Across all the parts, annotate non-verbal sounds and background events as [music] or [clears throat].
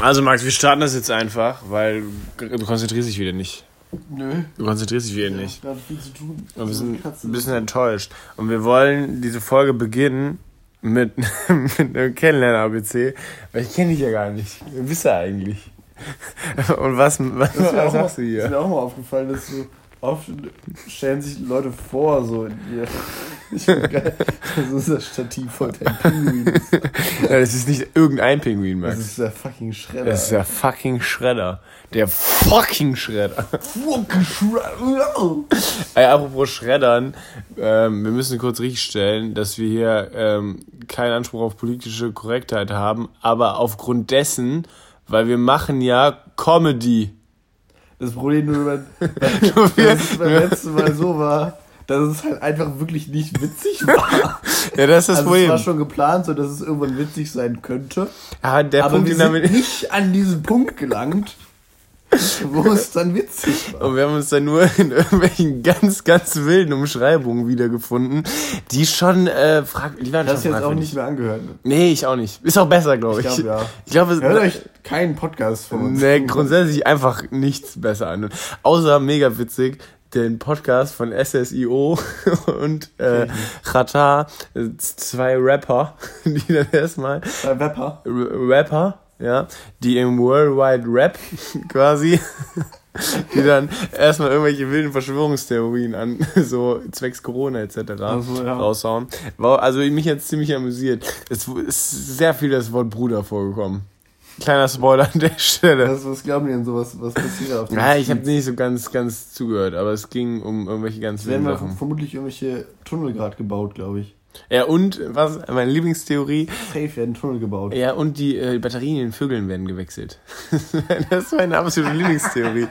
Also Max, wir starten das jetzt einfach, weil du konzentrierst dich wieder nicht. Nö. Du konzentrierst dich wieder nicht. Ich habe viel zu tun. Und wir sind Katze. ein bisschen enttäuscht. Und wir wollen diese Folge beginnen mit, [laughs] mit einem Kennenlernen-ABC, weil ich kenne dich ja gar nicht. Wer bist du eigentlich? [laughs] Und was, was, ist was auch mal, machst du ist hier? mir auch mal aufgefallen, dass so oft stellen sich Leute vor, so in dir. [laughs] Ich bin geil. Das ist das Stativ von deinem Pinguin. Ja, Das ist nicht irgendein Pinguin, Das Max. ist der fucking Schredder. Das ist der fucking Schredder. Der fucking Schredder. fucking Schredder. Ey, apropos Schreddern, ähm, wir müssen kurz richtigstellen, dass wir hier ähm, keinen Anspruch auf politische Korrektheit haben, aber aufgrund dessen, weil wir machen ja Comedy. Das Problem nur, wenn, es [laughs] beim letzten Mal so war, dass es halt einfach wirklich nicht witzig war. [laughs] Ja, das ist das Also es Problem. war schon geplant, so dass es irgendwann witzig sein könnte. Ja, der aber Punkt, wir sind damit. nicht an diesen Punkt gelangt, [laughs] wo es dann witzig war. Und wir haben uns dann nur in irgendwelchen ganz, ganz wilden Umschreibungen wiedergefunden, die schon äh, frag, die waren Das schon jetzt auch nicht mehr angehört. Ne? Nee, ich auch nicht. Ist auch besser, glaube ich. Ich glaube, ja. Ich glaube, es- Hört euch keinen Podcast von uns. Nee, grundsätzlich einfach nichts besser an. Außer mega witzig, den Podcast von SSIO [laughs] und äh, Chata, äh, zwei Rapper, [laughs] die dann erstmal Bei Wepper. R- Rapper, ja, die im Worldwide Rap [laughs] quasi, die dann erstmal irgendwelche wilden Verschwörungstheorien an, [laughs] so zwecks Corona etc. Also, ja. raushauen. War, also mich jetzt ziemlich amüsiert. Es ist sehr viel das Wort Bruder vorgekommen. Kleiner Spoiler an der Stelle. Was, was glauben die denn so? Was, was passiert auf dem Ja, ich habe nicht so ganz, ganz zugehört, aber es ging um irgendwelche ganz wilden wir Sachen. vermutlich irgendwelche Tunnel gerade gebaut, glaube ich. Ja, und was, meine Lieblingstheorie, Safe werden Tunnel gebaut. ja, und die äh, Batterien in den Vögeln werden gewechselt. [laughs] das ist meine absolute Lieblingstheorie.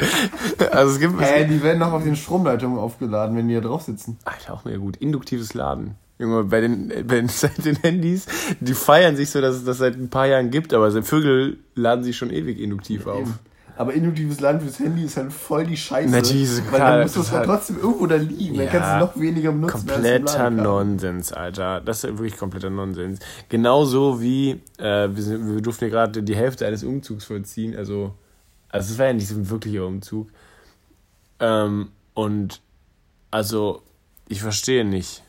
Also es gibt, Hä, die werden noch auf den Stromleitungen aufgeladen, wenn die da drauf sitzen. Alter, auch mega gut, induktives Laden. Junge, bei den, bei den, [laughs] seit den Handys, die feiern sich so, dass es das seit ein paar Jahren gibt, aber Vögel laden sich schon ewig induktiv auf. Eben. Aber induktives Laden fürs Handy ist halt voll die Scheiße. Natürlich es Weil dann muss das halt trotzdem irgendwo da liegen. Dann Ja, kannst du noch weniger benutzen. Kompletter. Nonsens, Alter. Das ist wirklich kompletter Nonsens. Genauso wie, äh, wir, sind, wir durften ja gerade die Hälfte eines Umzugs vollziehen. Also, also es war ja nicht so ein wirklicher Umzug. Ähm, und also, ich verstehe nicht,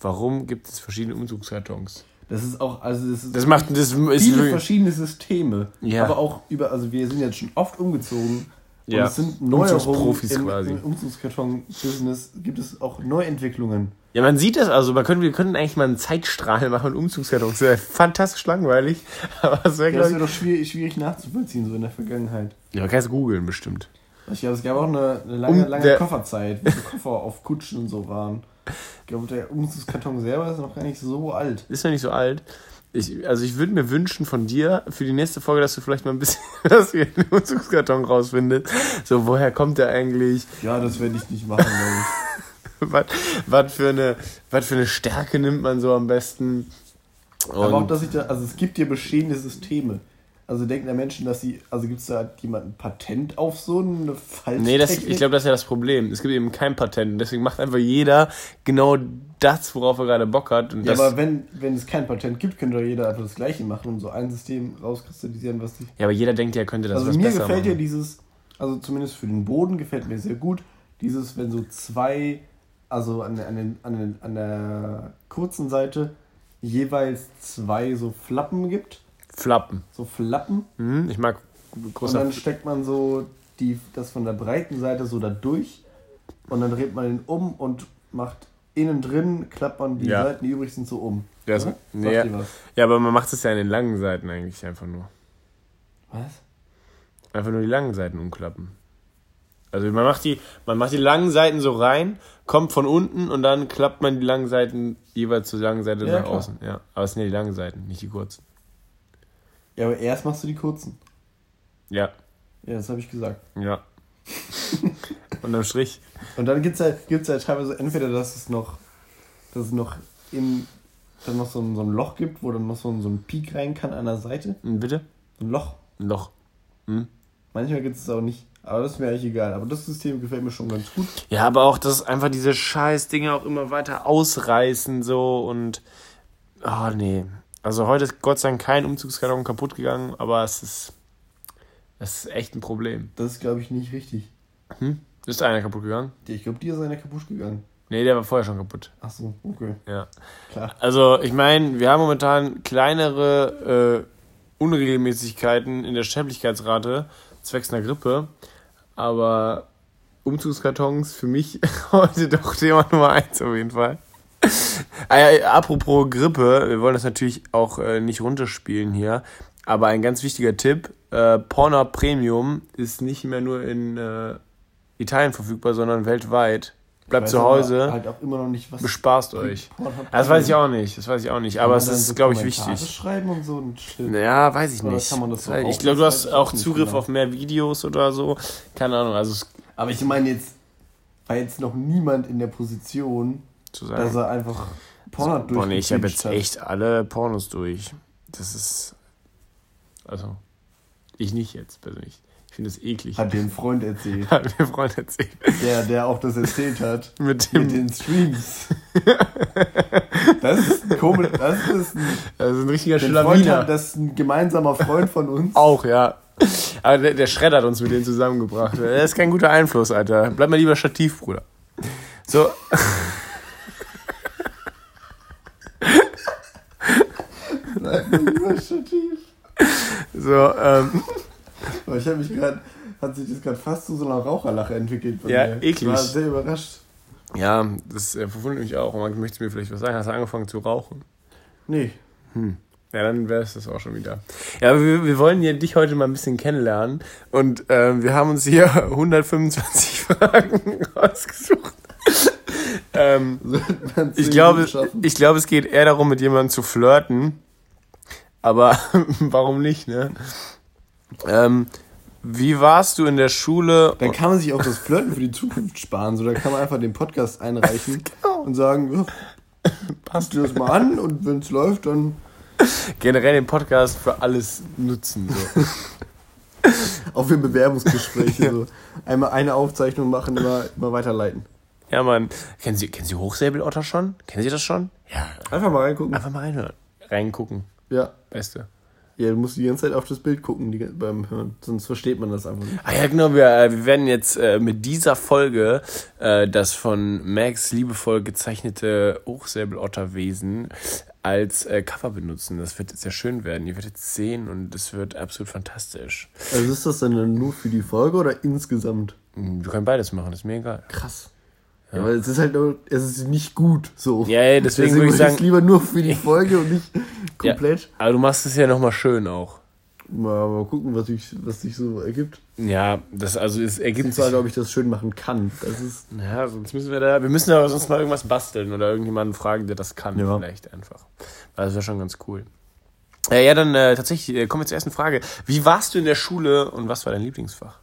warum gibt es verschiedene Umzugskartons? Das ist auch, also das ist Das macht, das ist viele verschiedene Systeme. Ja. Aber auch über, also wir sind jetzt schon oft umgezogen. Und Ja. es sind Neuerungen im, quasi. im Umzugskarton-Business gibt es auch Neuentwicklungen. ja, man sieht das also, man könnte, wir könnten eigentlich mal einen Zeitstrahl machen und Umzugskartons. Das wäre fantastisch langweilig, [laughs] aber es wäre, Ja, das wäre doch schwierig, schwierig nachzuvollziehen, so in der Vergangenheit. ja, man kann es googeln bestimmt. Ich glaube, es gab auch eine, eine lange, Um lange Kofferzeit, wo so Koffer auf Kutschen und so waren. Ich glaube, der Umzugskarton selber ist noch gar nicht so alt. ist noch nicht so alt. Ich, also ich würde mir wünschen von dir für die nächste Folge, dass du vielleicht mal ein bisschen [laughs] was für den Umzugskarton rausfindest. So, woher kommt der eigentlich? Ja, das werde ich nicht machen, glaube [laughs] Was, was, für eine, was für eine Stärke nimmt man so am besten? ich. Aber auch, Und, dass ich da, also es gibt hier bestehende Systeme. Also denken da Menschen, dass sie, also gibt es da jemand ein Patent auf so eine Falschtechnik? nee, das, ich glaube, das ist ja das Problem. Es gibt eben kein Patent. Und Deswegen macht einfach jeder genau das, worauf er gerade Bock hat. Ja, aber wenn, wenn es kein Patent gibt, könnte doch jeder einfach das Gleiche machen und so ein System rauskristallisieren, was sich. ja, aber jeder denkt ja, er könnte das Also was mir besser gefällt ja dieses, also zumindest für den Boden gefällt mir sehr gut, dieses, wenn so zwei, also an, an, den, an, den, an der kurzen Seite jeweils zwei so Flappen gibt. Flappen. So Flappen. Hm, ich mag Und großer dann steckt man so die, das von der breiten Seite so da durch. Und dann dreht man ihn um und macht innen drin, klappt man die Ja. Seiten, die übrig sind, so um. Ja, so- Oder? nee, ja. Ja, aber man macht es ja in den langen Seiten eigentlich einfach nur. Was? Einfach nur die langen Seiten umklappen. Also man macht die, man macht die langen Seiten so rein, kommt von unten und dann klappt man die langen Seiten jeweils zur langen Seite Ja, nach klar. außen. Ja, aber es sind ja die langen Seiten, nicht die kurzen. Ja, aber erst machst du die kurzen. Ja, Ja, das habe ich gesagt. ja. [laughs] Unterm Strich. Und dann gibt's halt, gibt's halt teilweise entweder, dass es noch, dass es noch in, dann noch so ein, so ein Loch gibt, wo dann noch so ein, so ein Peak rein kann an der Seite. Hm, Bitte? So ein Loch. Ein Loch. Hm? Manchmal gibt es auch nicht. Aber das ist mir eigentlich egal. Aber das System gefällt mir schon ganz gut. Ja, aber auch, dass einfach diese scheiß Dinge auch immer weiter ausreißen so und. Oh nee. Also heute ist Gott sei Dank kein Umzugskarton kaputt gegangen, aber es ist Das ist echt ein Problem. Das ist, glaube ich, nicht richtig. Hm? Ist einer kaputt gegangen? Ich glaube, dir ist einer kaputt gegangen. Nee, der war vorher schon kaputt. Ach so, okay. Ja. Klar. Also, ich meine, wir haben momentan kleinere äh, Unregelmäßigkeiten in der Sterblichkeitsrate zwecks einer Grippe. Aber Umzugskartons für mich [laughs] heute doch Thema Nummer eins auf jeden Fall. Äh, apropos Grippe, wir wollen das natürlich auch äh, nicht runterspielen hier. Aber ein ganz wichtiger Tipp: äh, Pornhub Premium ist nicht mehr nur in äh, Italien verfügbar, sondern weltweit. Bleibt zu Hause. Halt auch immer noch nicht, was bespaßt euch. Das weiß ich auch nicht. Das weiß ich auch nicht. Aber es ist, so glaube ich, wichtig. schreiben und so ein Shit. Ja, weiß ich Oder nicht. kann man das so ich glaube, du hast auch Zugriff genau. auf mehr Videos oder so. Keine Ahnung. Also Aber ich meine jetzt, war jetzt noch niemand in der Position, zu dass sagen. er einfach Porno Boah, nee, ich habe jetzt hat. echt alle Pornos durch. Das ist. Also. Ich nicht jetzt persönlich. Ich finde das eklig. Hat dir ein Freund erzählt, [laughs] Hat mir ein Freund erzählt. der, der auch das erzählt hat. [laughs] Mit Mit den Streams. Das ist ein komisch, das ist ein, Das ist ein richtiger Schlawiner. das ist ein gemeinsamer Freund von uns. Auch, ja. Aber der, der Schredder hat uns mit denen zusammengebracht. Der ist kein guter Einfluss, Alter. Bleib mal lieber Stativ, Bruder. So. [laughs] Lieber Stativ. So, ähm. Ich habe mich gerade, hat sich das gerade fast zu so einer Raucherlache entwickelt. Ja, mir. eklig. Ich war sehr überrascht. Ja, das äh, verwundert mich auch. Und man möchte mir vielleicht was sagen. Hast du angefangen zu rauchen? Nee. Ja, dann wäre es das auch schon wieder. Ja, aber wir, wir wollen ja dich heute mal ein bisschen kennenlernen. Und ähm, wir haben uns hier [laughs] 125 Fragen [laughs] rausgesucht. ähm, ich, glaube, ich glaube, es geht eher darum, mit jemandem zu flirten. Aber [laughs] warum nicht, ne? Ähm, wie warst du in der Schule? Dann kann man sich auch das Flirten für die Zukunft sparen. So, da kann man einfach den Podcast einreichen [laughs] Genau. und sagen, ja, passt dir das mal an und wenn es läuft, dann Generell den Podcast für alles nutzen. So. [laughs] auch für Bewerbungsgespräche. so. Einmal eine Aufzeichnung machen, immer, immer weiterleiten. ja, Mann. Kennen Sie, kennen Sie Hochsäbelotter schon? Kennen Sie das schon? Ja. Einfach mal reingucken. Einfach mal reinhören. Reingucken. Ja. Beste. Ja, du musst die ganze Zeit auf das Bild gucken die, beim Hören, sonst versteht man das einfach nicht. Ah ja, genau, wir, äh, wir werden jetzt äh, mit dieser Folge äh, das von Max liebevoll gezeichnete Hochsäbelotterwesen als äh, Cover benutzen. Das wird sehr schön werden. Ihr werdet es sehen und es wird absolut fantastisch. Also ist das dann nur für die Folge oder insgesamt? Hm, Wir können beides machen, ist mir egal. Krass. Ja, aber es ist halt nur, es ist nicht gut so. Ja, ja deswegen, würde ich sagen, es lieber nur für die Folge und nicht [laughs] komplett. aber du machst es ja nochmal schön auch. Mal, mal gucken, was, ich, was sich so ergibt. Ja, das also es ergibt Und sich. zwar, ob ich das schön machen kann. Das ist. Ja, sonst müssen wir da, wir müssen aber sonst mal irgendwas basteln oder irgendjemanden fragen, der das kann, Ja. vielleicht einfach. Weil Das wäre schon ganz cool. Äh, ja, dann äh, tatsächlich, äh, kommen wir zur ersten Frage. Wie warst du in der Schule und was war dein Lieblingsfach?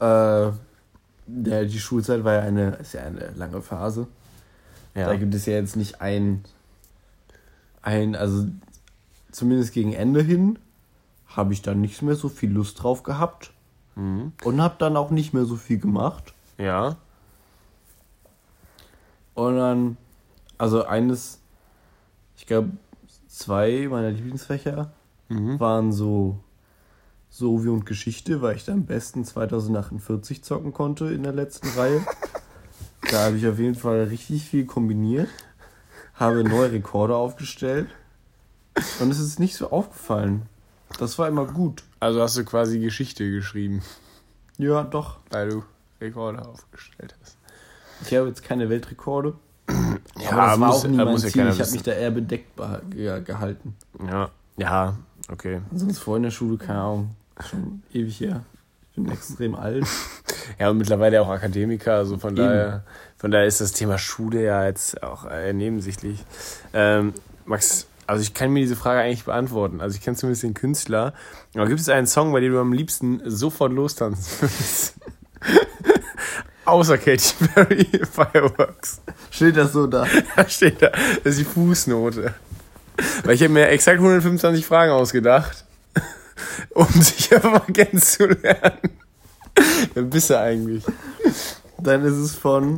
Äh, ja, die Schulzeit war ja eine, ist ja eine lange Phase. Da gibt es ja jetzt nicht ein, ein, also zumindest gegen Ende hin habe ich dann nicht mehr so viel Lust drauf gehabt Mhm. und habe dann auch nicht mehr so viel gemacht. Ja. Und dann, also eines, ich glaube, zwei meiner Lieblingsfächer Mhm. waren so Sovi und Geschichte, weil ich da am besten 2048 zocken konnte in der letzten Reihe. [laughs] Da habe ich auf jeden Fall richtig viel kombiniert, habe neue Rekorde aufgestellt und es ist nicht so aufgefallen. Das war immer gut. Also hast du quasi Geschichte geschrieben, Ja, doch. weil du Rekorde aufgestellt hast. Ich habe jetzt keine Weltrekorde. Ja, aber das war muss, auch nie äh, mein ja Ziel. keiner Ich habe mich da eher bedeckt gehalten. Ja, ja, okay. Sonst vor in der Schule, keine Ahnung, schon ewig her. Ich bin extrem alt. [laughs] Ja, und mittlerweile auch Akademiker, also von Eben. daher, von daher ist das Thema Schule ja jetzt auch äh, nebensächlich. Ähm, Max, also ich kann mir diese Frage eigentlich beantworten. Also ich kenne zumindest den Künstler. Aber gibt es einen Song, bei dem du am liebsten sofort lostanzen würdest? [laughs] Außer Katy Perry [laughs] Fireworks. Steht das so da? Da steht da, das ist die Fußnote. Weil ich habe mir exakt 125 Fragen ausgedacht, [laughs] um dich einfach kennenzulernen. Wer bist du eigentlich? Dann ist es von,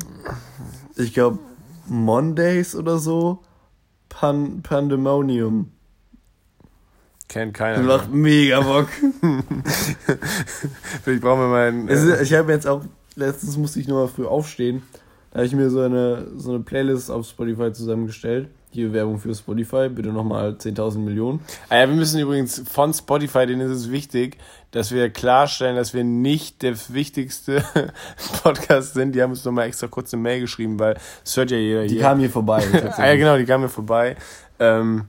ich glaube, Mondays oder so. Pan Pandemonium. kennt keiner. Macht mega Bock. [laughs] Vielleicht brauchen wir mal einen. Ist, ich habe jetzt auch, letztens musste ich nochmal früh aufstehen. Da habe ich mir so eine, so eine Playlist auf Spotify zusammengestellt. Hier Werbung für Spotify, bitte nochmal 10.000 Millionen. Ah ja, wir müssen übrigens von Spotify, denen ist es wichtig, dass wir klarstellen, dass wir nicht der wichtigste [laughs] Podcast sind. Die haben uns nochmal extra kurz eine Mail geschrieben, weil es hört ja jeder Die hier. kamen hier vorbei. [laughs] ah ja, genau, die kamen mir vorbei. Ähm,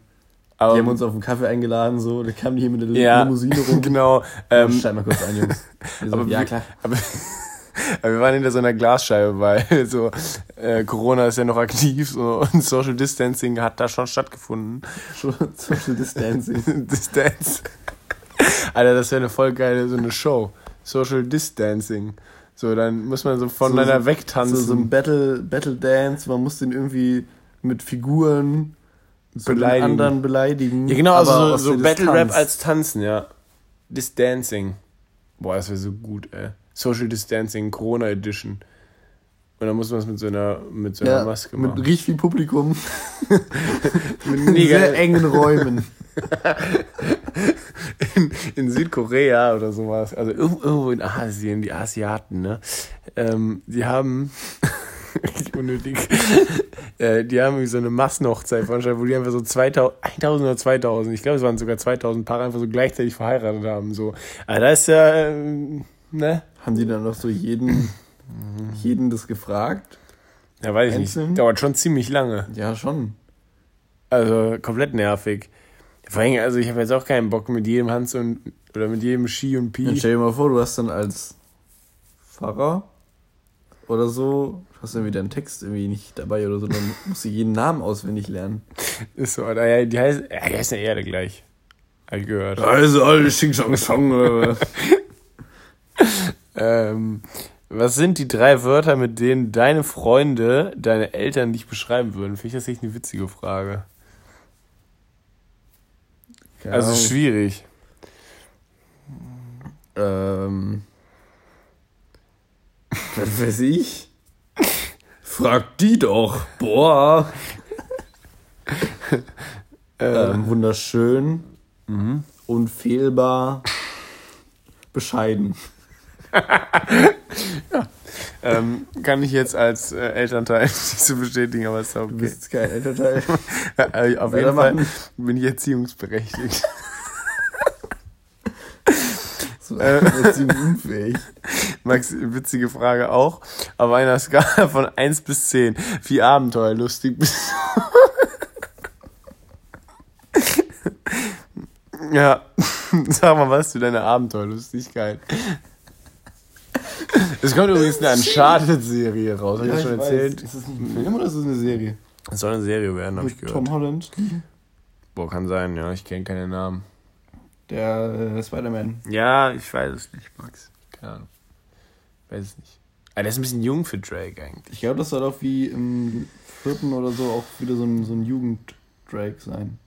aber, Die haben uns auf einen Kaffee eingeladen, so. Da kamen die hier mit der ja, Limousine rum. [laughs] genau. Ähm, Ähm, Schreib mal kurz ein, Jungs. So, aber ja, klar. Aber [laughs] wir waren hinter so einer Glasscheibe, weil [laughs] so äh, Corona ist ja noch aktiv so, [laughs] und Social Distancing hat da schon stattgefunden. Social Distancing. Distance. Alter, das wäre eine voll geile so eine Show. Social Distancing. So, dann muss man so voneinander so, wegtanzen. So, so ein Battle, Battle Dance, man muss den irgendwie mit Figuren so Beleidigen. anderen beleidigen. ja, genau, also so, so Battle Rap als Tanzen, ja. Distancing. Boah, das wäre so gut, ey. Social Distancing, Corona Edition. Und dann muss man es mit so einer, mit so einer ja, Maske mit machen. richtig viel Publikum. [laughs] Mit mega- sehr engen Räumen. [laughs] in, in Südkorea oder sowas, also irgendwo in Asien, die Asiaten, ne? Ähm, die haben [laughs] unnötig, äh, die haben irgendwie so eine Massenhochzeit veranstaltet, wo die einfach so 2000, 1000 oder 2000, ich glaube es waren sogar 2000 Paare einfach so gleichzeitig verheiratet haben, so. Aber das ist ja, ähm, ne? Haben die dann noch so jeden, jeden das gefragt? Ja, weiß ich Einzeln? nicht. Dauert schon ziemlich lange. Ja, schon. Also komplett nervig. Vor allem, also ich habe jetzt auch keinen Bock mit jedem Hans und oder mit jedem Ski und Pi. Dann stell dir mal vor, du hast dann als Pfarrer oder so, hast irgendwie deinen Text irgendwie nicht dabei oder so, dann musst du jeden Namen auswendig lernen. Ist so, oder ja, die heißt, ja, die heißt ja Erde gleich. Hab ich gehört. Also, alle Xing Shang Shang. Äh. Ähm, was sind die drei Wörter, mit denen deine Freunde, deine Eltern dich beschreiben würden? Finde ich das echt eine witzige Frage. Keine Also Ahnung. schwierig. Ähm. Was weiß ich? Frag die doch. Boah. ähm, wunderschön. Mhm. Unfehlbar. Bescheiden. [laughs] Ähm, kann ich jetzt als äh, Elternteil [laughs] nicht so bestätigen, aber ist auch Du okay. bist kein Elternteil. [laughs] Äh, Auf jeden Fall bin ich erziehungsberechtigt. So, Äh. Erziehung unfähig. Max, witzige Frage auch. Auf einer Skala von 1 bis 10. Wie abenteuerlustig bist du? ja, sag mal was zu deiner Abenteuerlustigkeit. [laughs] Es kommt übrigens eine Uncharted-Serie raus, hab ich das schon erzählt? Ist das ein Film oder ist das eine Serie? Es soll eine Serie werden, habe ich gehört. Tom Holland, Boah, kann sein, ja, ich kenne keine Namen. der äh, Spider-Man. Ja, ich weiß es nicht, Max. Keine Ahnung. Weiß es nicht. Aber der ist ein bisschen jung für Drake eigentlich. Ich glaube, das soll auch wie im vierten oder so auch wieder so ein, so ein Jugend-Drake sein.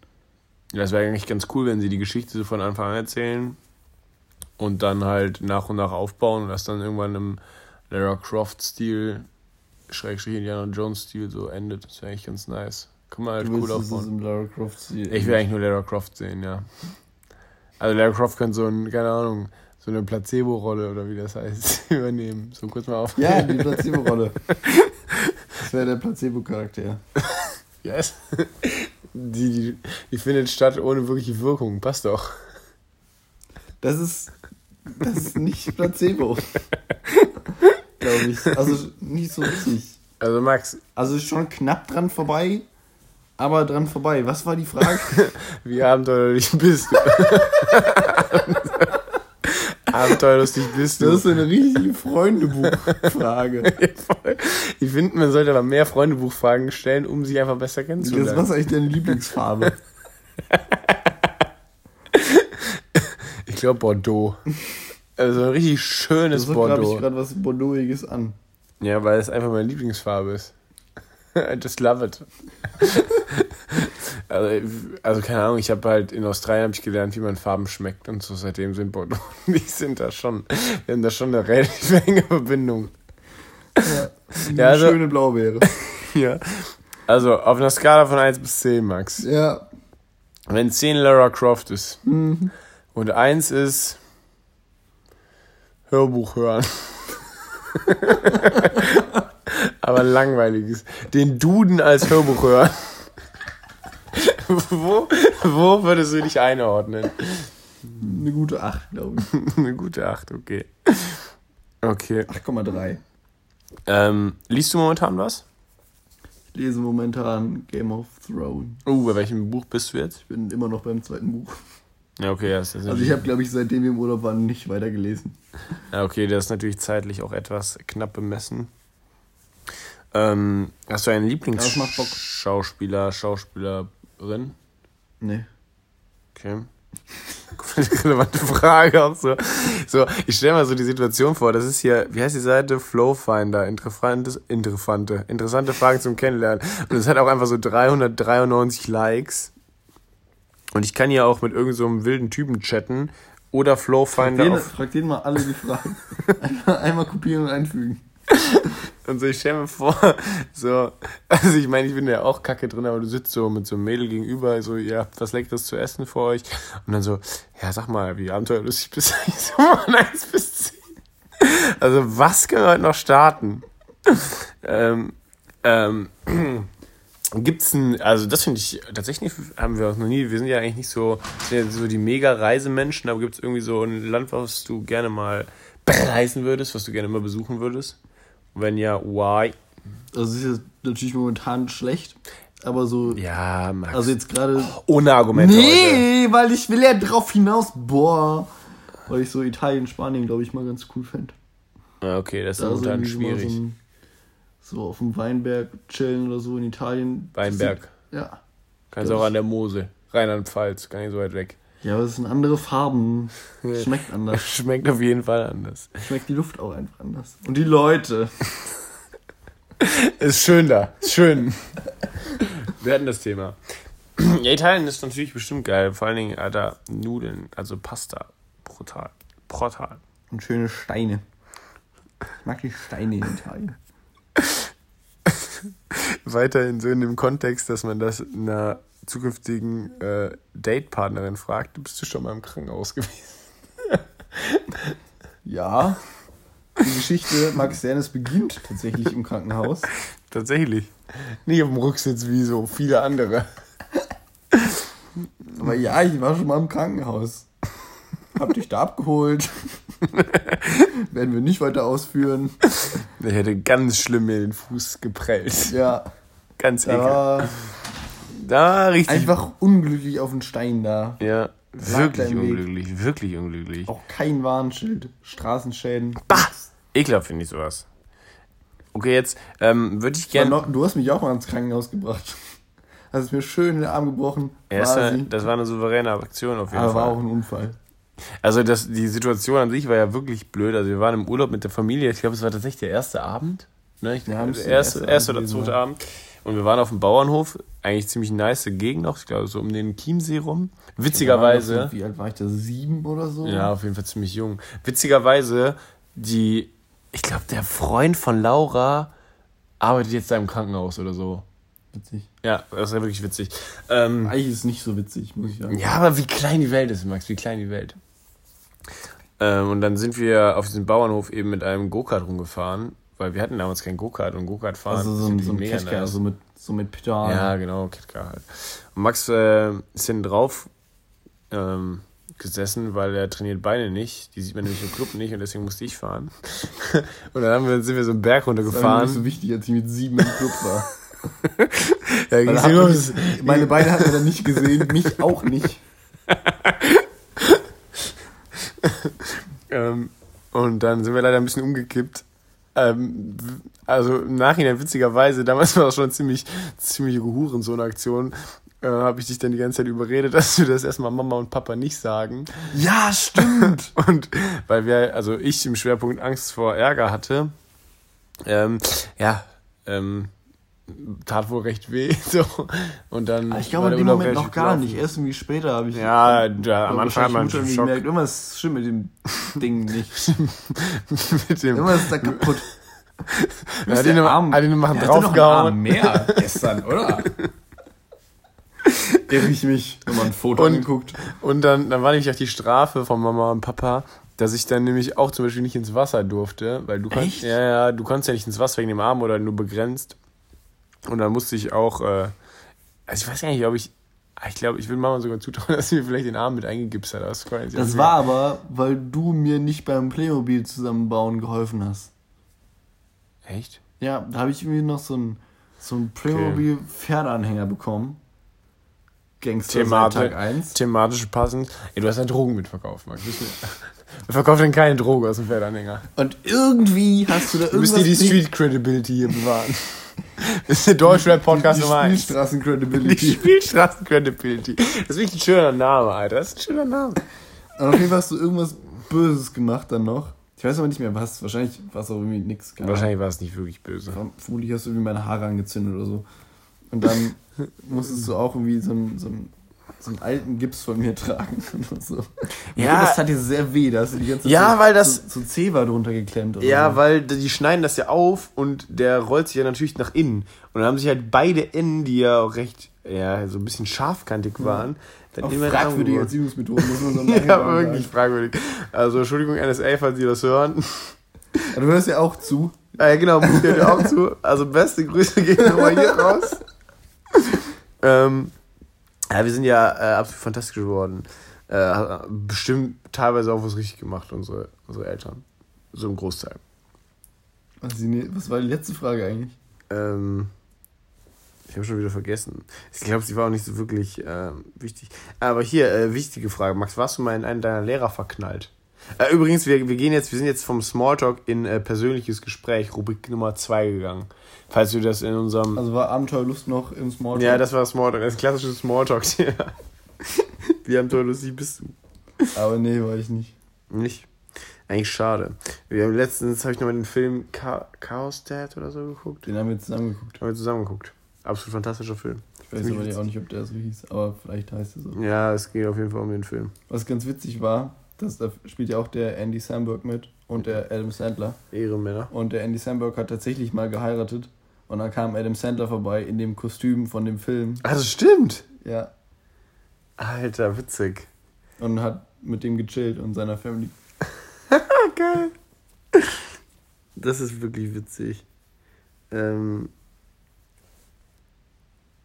Ja, Das wäre eigentlich ganz cool, wenn sie die Geschichte so von Anfang an erzählen und dann halt nach und nach aufbauen und das dann irgendwann im Lara Croft-Stil, Schrägstrich Indiana Jones-Stil so endet. Das wäre eigentlich ganz nice. Kann man halt Du cool aufbauen. im Lara Croft-Stil Ich will eigentlich nur Lara Croft sehen, ja. Also Lara Croft könnte so ein, keine Ahnung, so eine Placebo-Rolle oder wie das heißt, [laughs] übernehmen. So kurz mal auf. Ja, die Placebo-Rolle. Das wäre der Placebo-Charakter. [laughs] Yes. Die, die, die findet statt ohne wirkliche Wirkung. Passt doch. Das ist. Das ist nicht Placebo. [laughs] Glaube ich. Also nicht so richtig. Also Max, Also schon knapp dran vorbei, aber dran vorbei. Was war die Frage? [laughs] wie abenteuerlich bist du? [laughs] abenteuerlustig bist Das du. ist so eine richtige Freundebuchfrage. Ich finde, man sollte aber mehr Freundebuchfragen stellen, um sich einfach besser Das, kennenzulernen. was ist eigentlich deine Lieblingsfarbe? Ich glaube Bordeaux. Also ein richtig schönes Das glaube ich Bordeaux. gerade was Bordeauxiges an. Ja, weil es einfach meine Lieblingsfarbe ist. [laughs] I just love it. [laughs] also, also keine Ahnung, ich habe halt in Australien habe ich gelernt, wie man Farben schmeckt und so seitdem sind Bordeaux [laughs] und ich sind da schon, wir haben da schon eine relativ enge Verbindung. Ja, Ja, also- schöne Blaubeere. Ja. Also auf einer Skala von 1 bis 10, Max. Ja, Wenn 10 Lara Croft ist und eins ist Hörbuch hören. [laughs] Aber langweiliges. Den Duden als Hörbuch hören. [laughs] wo, wo würdest du dich einordnen? Eine gute 8, glaube ich. [laughs] Eine gute 8, okay. Okay. 8,3. Ähm, liest du momentan was? Ich lese momentan Game of Thrones. Uh, bei welchem Buch bist du jetzt? Ich bin immer noch beim zweiten Buch. Ja, okay, ist Also ich habe, glaube ich, seitdem wir im Urlaub waren, nicht weiter gelesen. Ja, okay, das ist natürlich zeitlich auch etwas knapp bemessen. Ähm, hast du einen Ja. Lieblingsschauspieler, Schauspielerin? Nee. Okay. [laughs] Relevante Frage auch so. So, ich stelle mal so die Situation vor. Das ist hier, wie heißt die Seite? Flowfinder. Interessantes, interessante, interessante Fragen zum Kennenlernen. Und es hat auch einfach so 393 Likes. Und ich kann hier auch mit irgendeinem so einem wilden Typen chatten. Oder Frag Flowfinder den, auf frag den mal alle die Fragen. [laughs] Einmal, einmal kopieren und einfügen. Und so, ich stelle mir vor, so, also ich meine, ich bin ja auch kacke drin, aber du sitzt so mit so einem Mädel gegenüber, so, ihr habt was Leckeres zu essen für euch. Und dann so, ja, sag mal, wie abenteuerlustig [laughs] bist du eigentlich so von 1 bis 10? Also, was können wir heute noch starten? ähm, ähm, gibt's ein, also das finde ich tatsächlich haben wir auch noch nie, wir sind ja eigentlich nicht so, sind ja so die mega Reisemenschen, aber gibt es irgendwie so ein Land, was du gerne mal [clears throat] bereisen würdest, was du gerne mal besuchen würdest? Und wenn ja, why? Also es ist jetzt natürlich momentan schlecht, aber so. Ja, Max. Also jetzt gerade. ohne Argumente heute. Nee, weil ich will ja drauf hinaus. Boah. Weil ich so Italien, Spanien, glaube ich, mal ganz cool fände. Okay, das ist Da momentan schwierig. So, ein, so auf dem Weinberg chillen oder so in Italien. Weinberg. Ja. Kannst auch an der Mosel. Rheinland-Pfalz, gar nicht so weit weg. Ja, aber es sind andere Farben. [laughs] Schmeckt anders. [laughs] Schmeckt auf jeden Fall anders. Schmeckt die Luft auch einfach anders. Und die Leute. [laughs] Ist schön da. Ist schön. Wir hatten das Thema. Ja, Italien ist natürlich bestimmt geil. Vor allen Dingen, Alter, Nudeln, also Pasta. Brutal. Brutal. Und schöne Steine. Ich mag die Steine in Italien. [laughs] Weiterhin so in dem Kontext, dass man das einer zukünftigen äh, Datepartnerin fragt, bist du schon mal im Krankenhaus gewesen? [laughs] Ja. Die Geschichte Max Sernes beginnt tatsächlich im Krankenhaus. [laughs] Tatsächlich. Nicht auf dem Rücksitz wie so viele andere. Aber ja, ich war schon mal im Krankenhaus. Hab dich da abgeholt. [laughs] Werden wir nicht weiter ausführen. Ich hätte ganz schlimm mir den Fuß geprellt. Ja, Ganz ekelhaft. war Da richtig. einfach unglücklich auf den Stein da. ja, wirklich dein Weg. unglücklich. Wirklich unglücklich. Auch kein Warnschild. Straßenschäden. Bah! Ekelhaft finde ich sowas. Okay, jetzt ähm, würde ich Ja, gerne. du hast mich auch mal ins Krankenhaus gebracht. Hast es mir schön in den Arm gebrochen. Das, war- quasi. das war eine souveräne Aktion auf jeden Aber war Fall. auch ein Unfall. Also das, die Situation an sich war ja wirklich blöd. Also wir waren im Urlaub mit der Familie. Ich glaube, es war tatsächlich der erste Abend. Ne? Ich Ja, erste, erste erste oder zweite. Abend. Und wir waren auf dem Bauernhof. Eigentlich ziemlich nice Gegend noch. Ich glaube, so um den Chiemsee rum. Witzigerweise. Wie alt war ich da? Sieben oder so? Ja, auf jeden Fall ziemlich jung. Witzigerweise, die, ich glaube, der Freund von Laura arbeitet jetzt da im Krankenhaus oder so. Witzig. Ja, das ist ja wirklich witzig. Ähm, Eigentlich ist es nicht so witzig, muss ich sagen. ja, aber wie klein die Welt ist, Max, wie klein die Welt. Ähm, und dann sind wir auf diesem Bauernhof eben mit einem Go-Kart rumgefahren, weil wir hatten damals kein Go-Kart und Go-Kart fahren. Also so so ein Ketka, nice. also mit, so mit Pedal. Ja, genau, Ketka halt. Und Max äh, ist hinten drauf ähm, gesessen, weil er trainiert Beine nicht. Die sieht man nämlich im Club nicht und deswegen musste ich fahren. [laughs] und dann wir, sind wir so einen Berg Das war runtergefahren. nicht so wichtig, als ich mit sieben im Club war. [laughs] Ja, meine Beine hat er dann nicht gesehen, mich auch nicht. [laughs] [laughs] Ähm, und dann sind wir leider ein bisschen umgekippt. Ähm, also im Nachhinein witzigerweise, damals [laughs] war das schon ziemlich, ziemliche Hurensohn-Aktion. Äh, habe ich dich dann die ganze Zeit überredet, [laughs] dass wir das erstmal Mama und Papa nicht sagen. Ja, stimmt. Und weil wir, also ich im Schwerpunkt Angst vor Ärger hatte, ähm, ja, ähm, tat wohl recht weh. [laughs] So. Und dann. Ich glaube in dem Moment noch gar gelaufen. nicht. Erst irgendwie später habe ich. Ja, da, am Anfang hat man schon Schock gemerkt, irgendwas stimmt mit dem [laughs] Ding nicht. mit dem. Irgendwas ist da kaputt. [laughs] Er hat ihn im- einen draufgehauen. Arm mehr gestern, oder? Irre ich mich, nochmal ein Foto Und- angeguckt. Und dann, dann war nämlich auch die Strafe von Mama und Papa, dass ich dann nämlich auch zum Beispiel nicht ins Wasser durfte, weil du kannst, Echt? ja, ja, du kannst ja nicht ins Wasser wegen dem Arm oder nur begrenzt. Und dann musste ich auch, äh, also ich weiß gar nicht, ob ich, ah, ich glaube, ich will Mama sogar zutrauen, [laughs] dass sie mir vielleicht den Arm mit eingegipst hat. Das, Das war aber, weil du mir nicht beim Playmobil zusammenbauen geholfen hast. Echt? Ja, da habe ich irgendwie noch so einen so einen Playmobil Pferdeanhänger bekommen. Gangster Themati- Tag 1. Thematisch passend. Ey, du hast ja Drogen mitverkauft, Max. [laughs] Wir verkaufen denn keine Droge aus dem Pferdanhänger. Und irgendwie hast du da irgendwas müssen dir die Street Credibility hier bewahren. [laughs] Das ist der Deutschrap-Podcast Nummer 1. Die Spielstraßen-Credibility. Spielstraßen-Credibility. Das ist wirklich ein schöner Name, Alter. Das ist ein schöner Name. Und auf jeden Fall hast du irgendwas Böses gemacht dann noch. Ich weiß aber nicht mehr was. Wahrscheinlich war es auch irgendwie nix. Wahrscheinlich war es nicht wirklich böse. Vermutlich hast du irgendwie meine Haare angezündet oder so. Und dann musstest du auch irgendwie so einen, so einen, so einen alten Gips von mir tragen. [laughs] Und so. Ja. Ja. Das tat dir sehr weh. Da hast du die ganze Zeit Ja, so, weil das- So, so Zewa drunter geklemmt. Oder Ja, so. weil die schneiden das ja auf und der rollt sich ja natürlich nach innen. Und dann haben sich halt beide Enden, die ja auch recht, ja, so ein bisschen scharfkantig waren, dann Auch immer fragwürdige. Erziehungsmethoden, muss man so [laughs] Ja, sagen. wirklich fragwürdig. Also, Entschuldigung, NSA, falls Sie das hören. Ja, Du hörst ja auch zu. Ah, ja, genau, muss ich auch zu. Also, beste Grüße gehen nochmal hier raus. [laughs] ähm, ja, wir sind ja äh, absolut fantastisch geworden. Äh, bestimmt teilweise auch was richtig gemacht, unsere, unsere Eltern. So im Großteil. Was, die was war die letzte Frage eigentlich? Ähm, ich habe schon wieder vergessen. Ich glaube, sie war auch nicht so wirklich ähm, wichtig. Aber hier, äh, wichtige Frage. Max, warst du mal in einen deiner Lehrer verknallt? Äh, übrigens, wir, wir gehen jetzt, wir sind jetzt vom Smalltalk in äh, persönliches Gespräch, Rubrik Nummer 2 gegangen. Falls du das in unserem. Also war Abenteuerlust noch im Smalltalk? ja, das war Smalltalk, das klassische Smalltalk-Thema. [laughs] Wie abenteuerlustig bist du? Aber nee, war ich nicht. Nicht? Eigentlich schade. Wir haben letztens, habe ich nochmal den Film Cha Chaos Dad oder so geguckt. Den haben wir zusammen geguckt. Haben wir zusammen geguckt. Absolut fantastischer Film. Ich weiß aber auch nicht, ob der so hieß, aber vielleicht heißt er so. Ja, es geht auf jeden Fall um den Film. Was ganz witzig war, dass da spielt ja auch der Andy Samberg mit und der Adam Sandler. Ehrenmänner. Und der Andy Samberg hat tatsächlich mal geheiratet. Und dann kam Adam Sandler vorbei in dem Kostüm von dem Film. Ah, das stimmt. Ja. Alter, witzig. Und hat mit dem gechillt und seiner Family. [laughs] Geil. Das ist wirklich witzig. Ähm,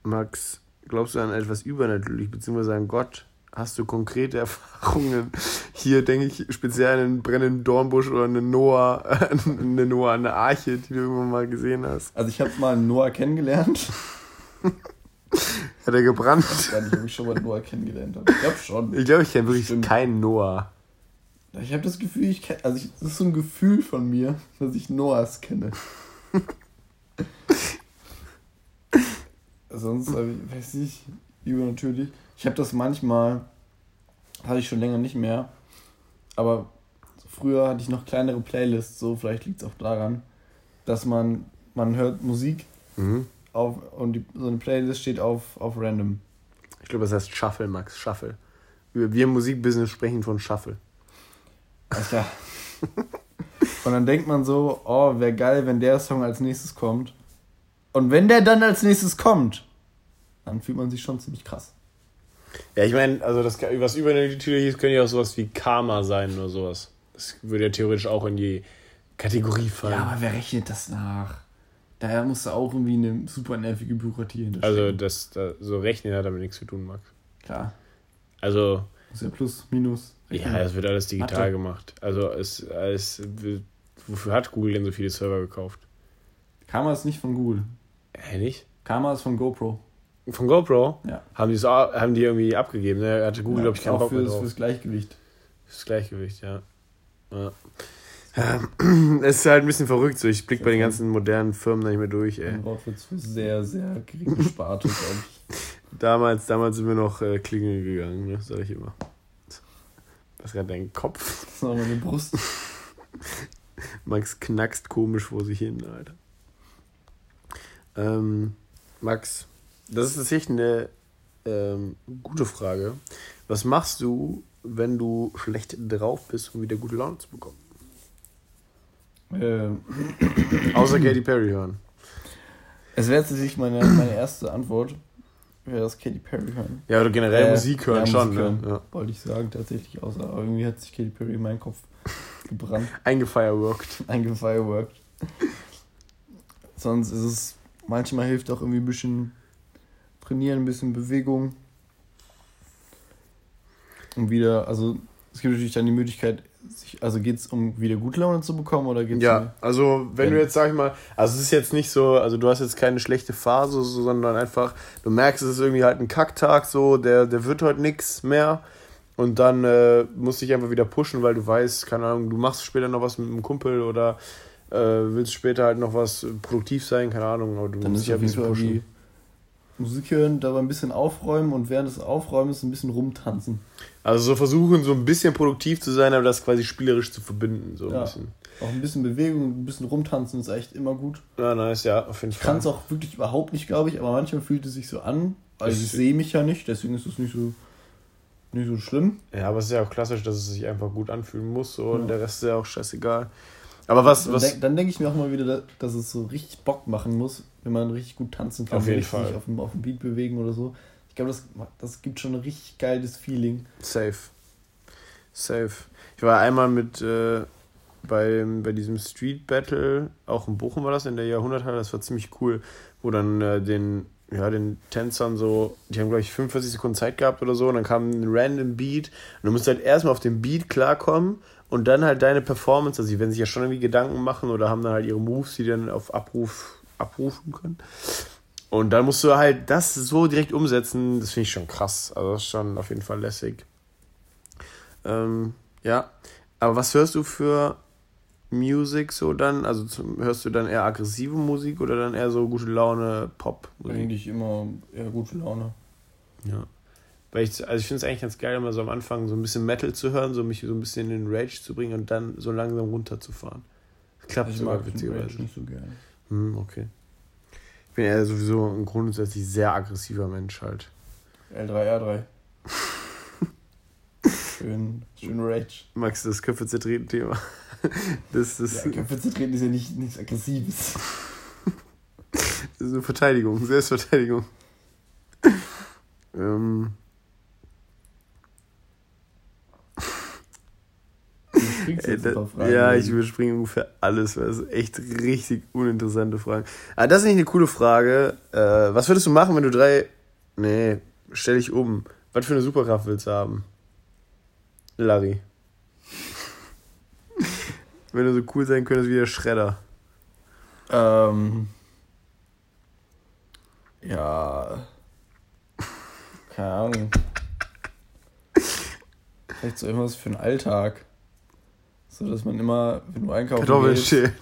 Max, glaubst du an etwas übernatürlich, beziehungsweise an Gott? Hast du konkrete [laughs] Erfahrungen? Hier denke ich speziell an einen brennenden Dornbusch oder eine Noah, [laughs] eine Noah, eine Arche, die du irgendwann mal gesehen hast. Also ich habe mal Noah kennengelernt. Hat er gebrannt? Ich weiß gar nicht, ob ich schon mal Noah kennengelernt habe. Ich glaube schon. Ich glaube, ich kenne wirklich Stimmt. keinen Noah. Ich habe das Gefühl, ich kenne, also ich, das ist so ein Gefühl von mir, dass ich Noahs kenne. [laughs] Sonst, ich, weiß ich, übernatürlich. Ich habe das manchmal, hatte ich schon länger nicht mehr, aber früher hatte ich noch kleinere Playlists, so vielleicht liegt es auch daran, dass man, man hört Musik Mhm. auf und die, so eine Playlist steht auf, auf random. Ich glaube, das heißt Shuffle, Max, Shuffle. Wir wir im Musikbusiness sprechen von Shuffle. Alter. Und dann denkt man so, oh, wäre geil, wenn der Song als nächstes kommt. Und wenn der dann als nächstes kommt, dann fühlt man sich schon ziemlich krass. Ja, ich meine, also das was übernatürliches könnte ja auch sowas wie Karma sein oder sowas. Das würde ja theoretisch auch in die Kategorie fallen. Ja, aber wer rechnet das nach? Daher musst du auch irgendwie eine super nervige Bürokratie hinterstehen. also das, da, so rechnen hat damit nichts zu tun, Max. Klar. Also Muss ja plus, minus. ja, es wird alles digital Mathe. gemacht. Also es, es wofür hat Google denn so viele Server gekauft? Karma ist nicht von Google. Hä, nicht? Karma ist von GoPro. Von GoPro? Ja. Haben die, auch- haben die irgendwie abgegeben, ne? Hatte Google, ja, glaube ich, keinen auch Bock fürs, fürs Gleichgewicht. Das Gleichgewicht, ja. ja. [clears throat] Es ist halt ein bisschen verrückt so. Ich blick bei den ganzen modernen Firmen da nicht mehr durch, ey. Wort wird für sehr, sehr geringe Sparte, glaube ich. [laughs] Damals, damals sind wir noch äh, klingeln gegangen, ne? Sag ich immer. Was gerade dein Kopf? Das ist auch meine Brust. [laughs] Max knackst komisch vor sich hin, Alter. Ähm, Max, das ist tatsächlich eine ähm, gute Frage. Was machst du, wenn du schlecht drauf bist, um wieder gute Laune zu bekommen? Ähm, Außer Katy Perry hören. Es wäre tatsächlich meine, meine erste Antwort. wäre das Katy Perry hören. Ja, oder generell Musik hören schon, Musik ne? hören, Ja. Wollte ich sagen, tatsächlich aus. Aber irgendwie hat sich Katy Perry in meinen Kopf gebrannt, [laughs] Eingefeierworkt. eingefeierworkt. Sonst ist es, manchmal hilft auch irgendwie ein bisschen trainieren, ein bisschen Bewegung. Und wieder, also es gibt natürlich dann die Möglichkeit, sich, also geht es um wieder gute Laune zu bekommen oder geht es Ja, also wenn du Wenn- jetzt, sag ich mal, also es ist jetzt nicht so, also du hast jetzt keine schlechte Phase, so, sondern einfach, du merkst, es ist irgendwie halt ein Kacktag, so, der, der wird heute nix mehr. Und dann äh, musst du dich einfach wieder pushen, weil du weißt, keine Ahnung, du machst später noch was mit einem Kumpel oder äh, willst später halt noch was produktiv sein, keine Ahnung, aber du Dann musst dich ein jeden Fall bisschen wie Musik hören, dabei ein bisschen aufräumen und während des Aufräumens ein bisschen rumtanzen. Also so versuchen, so ein bisschen produktiv zu sein, aber das quasi spielerisch zu verbinden, so ein Ja. bisschen. Auch ein bisschen Bewegung, ein bisschen rumtanzen ist echt immer gut. Ja, nice, ja, auf jeden Ich Fall. kann es auch wirklich überhaupt nicht, glaube ich, aber manchmal fühlt es sich so an. Also ich sehe mich ja nicht, deswegen ist es nicht so, nicht so schlimm. Ja, aber es ist ja auch klassisch, dass es sich einfach gut anfühlen muss, so, und Ja. der Rest ist ja auch scheißegal. Aber was, Dann, was, denk, dann denke ich mir auch mal wieder, da- dass es so richtig Bock machen muss, wenn man richtig gut tanzen kann. Auf jeden richtig Fall. sich Auf dem, auf dem Beat bewegen oder so. Ich glaube, das, das gibt schon ein richtig geiles Feeling. Safe. Safe. Ich war einmal mit äh, bei, bei diesem Street Battle, auch in Bochum war das, in der Jahrhunderthalle, das war ziemlich cool, wo dann äh, den, ja, den Tänzern so, die haben glaube ich 45 Sekunden Zeit gehabt oder so, und dann kam ein random Beat und du musst halt erstmal auf den Beat klarkommen und dann halt deine Performance, also die werden sich ja schon irgendwie Gedanken machen oder haben dann halt ihre Moves, die dann auf Abruf abrufen können. Und dann musst du halt das so direkt umsetzen, das finde ich schon krass. Also das ist schon auf jeden Fall lässig. Ähm, ja. Aber was hörst du für Musik so dann? Also zum, hörst du dann eher aggressive Musik oder dann eher so gute Laune Pop-Musik? Eigentlich immer eher gute Laune. Ja. Weil ich, also ich finde es eigentlich ganz geil, immer so am Anfang so ein bisschen Metal zu hören, so mich so ein bisschen in den Rage zu bringen und dann so langsam runterzufahren. Das klappt den witzigerweise. Nicht so gerne. Hm, okay. Ich bin eher sowieso ein grundsätzlich sehr aggressiver Mensch halt. L3R3. [laughs] schön, schön Rage. Max, das Köpfe zertreten Thema. Das, das, Ja, Köpfe zu treten ist ja nicht, nichts Aggressives. [laughs] das ist eine Verteidigung, Selbstverteidigung. ähm, Du springst ey, jetzt ein paar Fragen. ja, ich überspringe ungefähr alles, das sind echt richtig uninteressante Fragen. Aber das ist nicht eine coole Frage. Äh, was würdest du machen, wenn du drei. Nee, stell dich um. Was für eine Superkraft willst du haben? Larry. [laughs] wenn du so cool sein könntest wie der Schredder. Ähm. Ja. Keine Ahnung. Vielleicht so irgendwas für den Alltag. So, dass man immer, wenn du einkaufen Kartoffeln gehst, schälen.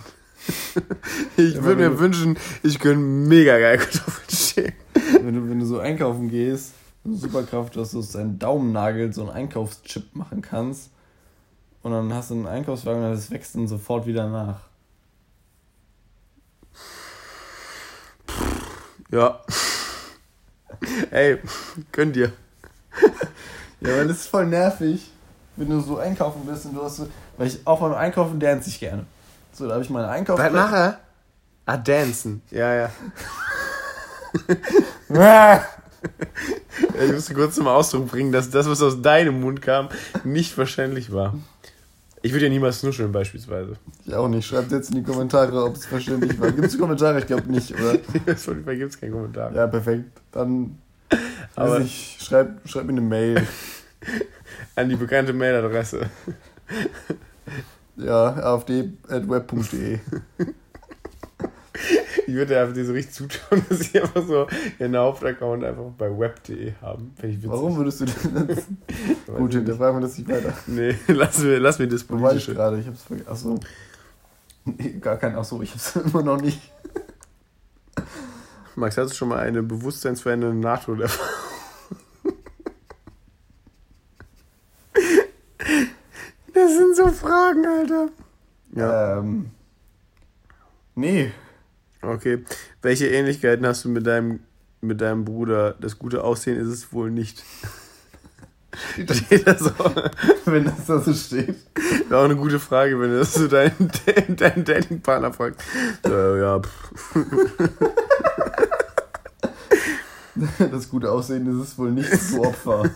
[laughs] ich würde mir wünschen, ich könnte mega geil Kartoffeln schälen. wenn du, wenn du so einkaufen gehst, eine Superkraft, dass du aus deinem Daumennagel so einen Einkaufschip machen kannst. Und dann hast du einen Einkaufswagen und das wächst dann sofort wieder nach. Ja. Ey, könnt ihr. Ja, weil das ist voll nervig, wenn du so einkaufen bist und du hast so. Weil ich auch beim Einkaufen dance ich gerne. So, da habe ich meine Einkauf. Was nachher? Ah, dancen. Ja, [laughs] ja. Ich musste kurz zum Ausdruck bringen, dass das, was aus deinem Mund kam, nicht verständlich war. Ich würde ja niemals snuscheln, beispielsweise. Ich auch nicht. Schreibt jetzt in die Kommentare, ob es verständlich war. Gibt es Kommentare? Ich glaube nicht, oder? Spotify gibt es keinen Kommentar. Ja, perfekt. Dann. Aber- ich, schreib, schreib mir eine Mail. [laughs] An die bekannte Mailadresse. [laughs] Ja, afd.web.de. [laughs] Ich würde einfach dir so richtig zutrauen, dass sie einfach so ihren Hauptaccount einfach bei web.de haben. Warum würdest du denn [laughs] das? Gut, hinterfragen wir das nicht weiter. Nee, lass mir, lass mir das Wo ich gerade? Ich hab's vergessen. Achso. Nee, gar kein Achso, ich hab's immer noch nicht. Max, hast du schon mal eine bewusstseinsverändernde Nahtoderfahrung? Das sind so Fragen, Alter. Ja. Ähm. Nee. Okay. Welche Ähnlichkeiten hast du mit deinem, mit deinem Bruder? Das gute Aussehen ist es wohl nicht. [laughs] Steht das auch? Wenn das da so steht. Wäre auch eine gute Frage, wenn du das zu deinem, deinem Datingpartner fragst. Äh, ja, pff. [laughs] Das gute Aussehen ist es wohl nicht zu Opfer. [laughs]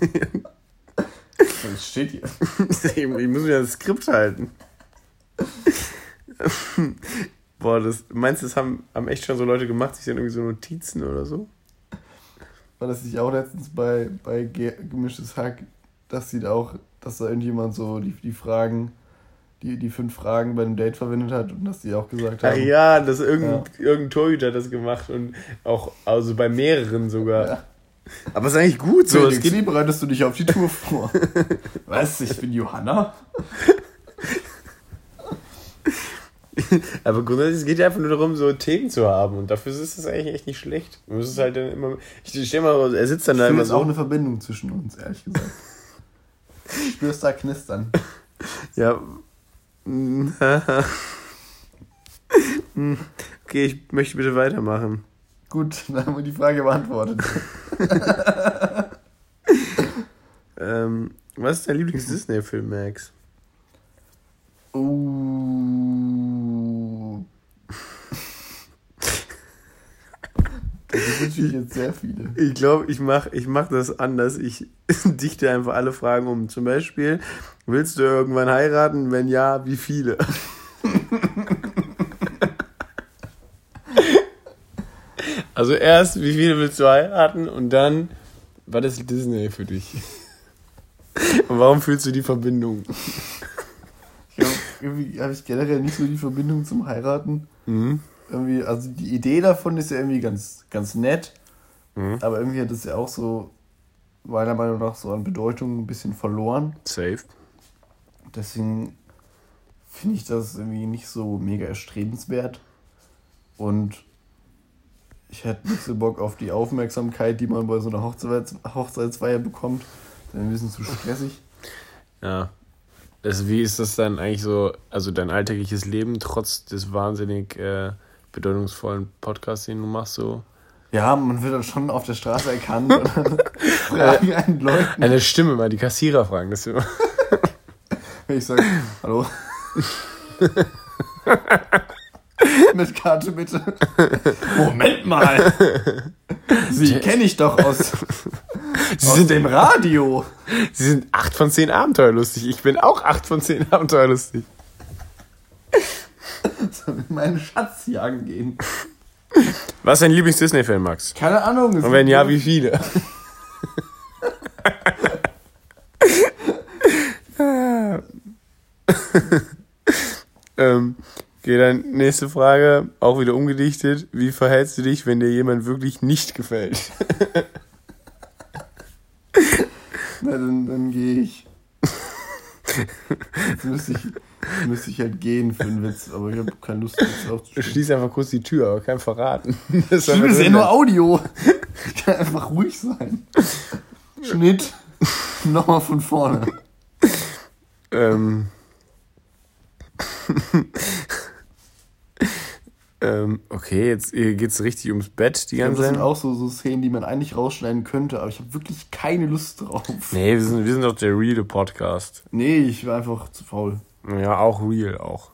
Das steht hier. [laughs] ich muss mir das Skript halten. Boah, das, meinst du, das haben, haben echt schon so Leute gemacht, sich dann irgendwie so Notizen oder so? War das nicht auch letztens bei, bei Ge- Gemischtes Hack, dass sie da auch, dass da irgendjemand so die, die Fragen, die, die fünf Fragen bei einem Date verwendet hat und dass die auch gesagt Ach haben. ja, das irgendein, irgendein Torhüter hat das gemacht und auch also bei mehreren sogar. Ja. Aber ist eigentlich gut so. Geht, wie bereitest du dich auf die Tour vor? [laughs] Was? Ich bin Johanna? [laughs] aber grundsätzlich es geht ja einfach nur darum, so Themen zu haben und dafür ist es eigentlich echt nicht schlecht. Man muss es halt dann immer. Ich stell mal, er sitzt dann Ich da immer jetzt auch so. eine Verbindung zwischen uns, ehrlich gesagt. Ich spürst da knistern. [laughs] Ja. okay, ich möchte bitte weitermachen. Gut, [laughs] dann haben wir die Frage beantwortet. [laughs] Ähm, was ist dein Lieblings-Disney-Film, Max? [laughs] Uh. Das sind natürlich jetzt sehr viele. Ich glaube, ich mache ich mach das anders. Ich dichte einfach alle Fragen um. Zum Beispiel, willst du irgendwann heiraten? Wenn ja, wie viele? Also erst, wie viele willst du heiraten? Und dann, was ist Disney für dich? [laughs] Und warum fühlst du die Verbindung? Ich glaube, irgendwie habe ich generell nicht so die Verbindung zum Heiraten. Mhm. Irgendwie, also die Idee davon ist ja irgendwie ganz, ganz nett. Mhm. Aber irgendwie hat es ja auch so, meiner Meinung nach, so an Bedeutung ein bisschen verloren. Safe. Deswegen finde ich das irgendwie nicht so mega erstrebenswert. Und ich hätte nicht so Bock auf die Aufmerksamkeit, die man bei so einer Hochzeits Hochzeitsfeier bekommt. Das ist ein bisschen zu stressig. Ja. Also wie ist das dann eigentlich so, also dein alltägliches Leben trotz des wahnsinnig äh, bedeutungsvollen Podcasts, den du machst, so? Ja, man wird dann schon auf der Straße erkannt [laughs] fragen einen Leuten, Eine Stimme mal, die Kassierer fragen das immer. wenn ich sage, hallo. [laughs] [laughs] Mit Karte bitte. [laughs] Moment mal. Sie kenne ich doch aus, [laughs] Sie aus sind, dem Radio. sie sind 8 von 10 abenteuerlustig. Ich bin auch 8 von 10 abenteuerlustig. Soll ich meinen Schatz jagen gehen? Was ist dein Lieblings-Disney-Film, Max? Keine Ahnung. Und wenn ja, wie viele? ähm, okay, dann nächste Frage, auch wieder umgedichtet. Wie verhältst du dich, wenn dir jemand wirklich nicht gefällt? [laughs] Na, dann, dann gehe ich. Jetzt müsste ich, müsste ich halt gehen für einen Witz, aber ich habe keine Lust, jetzt aufzustehen. Schließ einfach kurz die Tür, aber kein Verraten. [laughs] Das einfach ist ja nur Audio. Ich kann einfach ruhig sein. Schnitt. Nochmal von vorne. Ähm. Ähm, okay, jetzt geht es richtig ums Bett die ganze das sind Zeit. auch so, so Szenen, die man eigentlich rausschneiden könnte, aber ich habe wirklich keine Lust drauf. Nee, wir sind, wir sind doch der reale Podcast. Nee, ich war einfach zu faul. Ja, auch real, auch.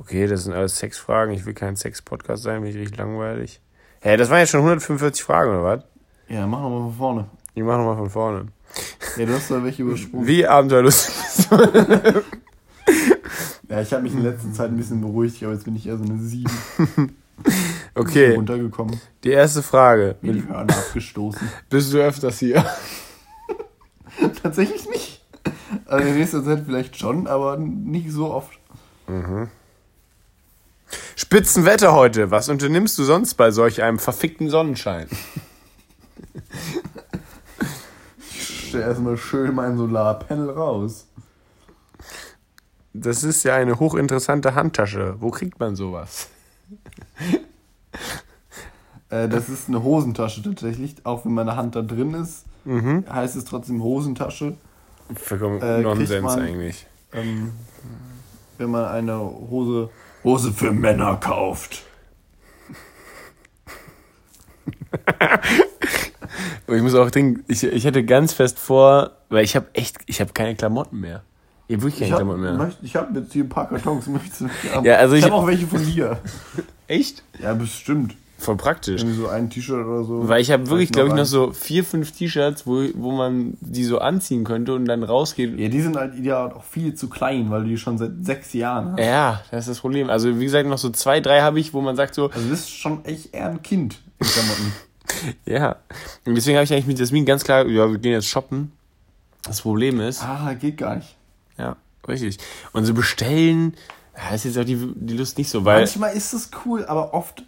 Okay, das sind alles Sexfragen. Ich will kein Sex-Podcast sein, bin ich richtig langweilig. Hä, das waren jetzt schon 145 Fragen, oder was? Ja, machen wir mal von vorne. Ich mach nochmal von vorne. Ja, du hast da welche übersprungen. Wie abenteuerlustig? [laughs] Ja, ich habe mich in letzter Zeit ein bisschen beruhigt, aber jetzt bin ich eher so eine 7 [laughs] Okay, runtergekommen. die erste Frage. Mir die Hörner abgestoßen. [laughs] Bist du öfters hier? [laughs] Tatsächlich nicht. Also in nächster Zeit vielleicht schon, aber nicht so oft. Spitzenwetter heute. Was unternimmst du sonst bei solch einem verfickten Sonnenschein? Ich stelle erstmal schön mein Solarpanel raus. Das ist ja eine hochinteressante Handtasche. Wo kriegt man sowas? [laughs] Äh, das ist eine Hosentasche tatsächlich. Auch wenn meine Hand da drin ist, Mhm. heißt es trotzdem Hosentasche. Vollkommen Äh, Nonsens man- eigentlich. Ähm, wenn man eine Hose, Hose für Männer kauft. [laughs] Ich muss auch denken, ich, ich hätte ganz fest vor, weil ich habe echt, ich habe keine Klamotten mehr. Ich habe wirklich Ich habe Klamotten mehr. hab jetzt hier ein paar Kartons. [laughs] Möchtest du welche haben? Ja, also ich ich- habe auch welche von dir. [laughs] Echt? Ja, bestimmt. Voll praktisch. Irgendwie so ein T-Shirt oder so. Weil ich habe wirklich, glaube ich, noch so vier, fünf T-Shirts, wo, wo man die so anziehen könnte und dann rausgeht. Ja, die sind halt ideal auch viel zu klein, weil du die schon seit sechs Jahren hast. Ja, das ist das Problem. Also, wie gesagt, noch so zwei, drei habe ich, wo man sagt so, Also du bist schon echt eher ein Kind in Klamotten. [laughs] ja. Und deswegen habe ich eigentlich mit Jasmin ganz klar, ja, wir gehen jetzt shoppen. Das Problem ist, ah, geht gar nicht. Ja, richtig. Und so bestellen, ja, ist jetzt auch die, die Lust nicht so, weil, Manchmal ist es cool, aber oft.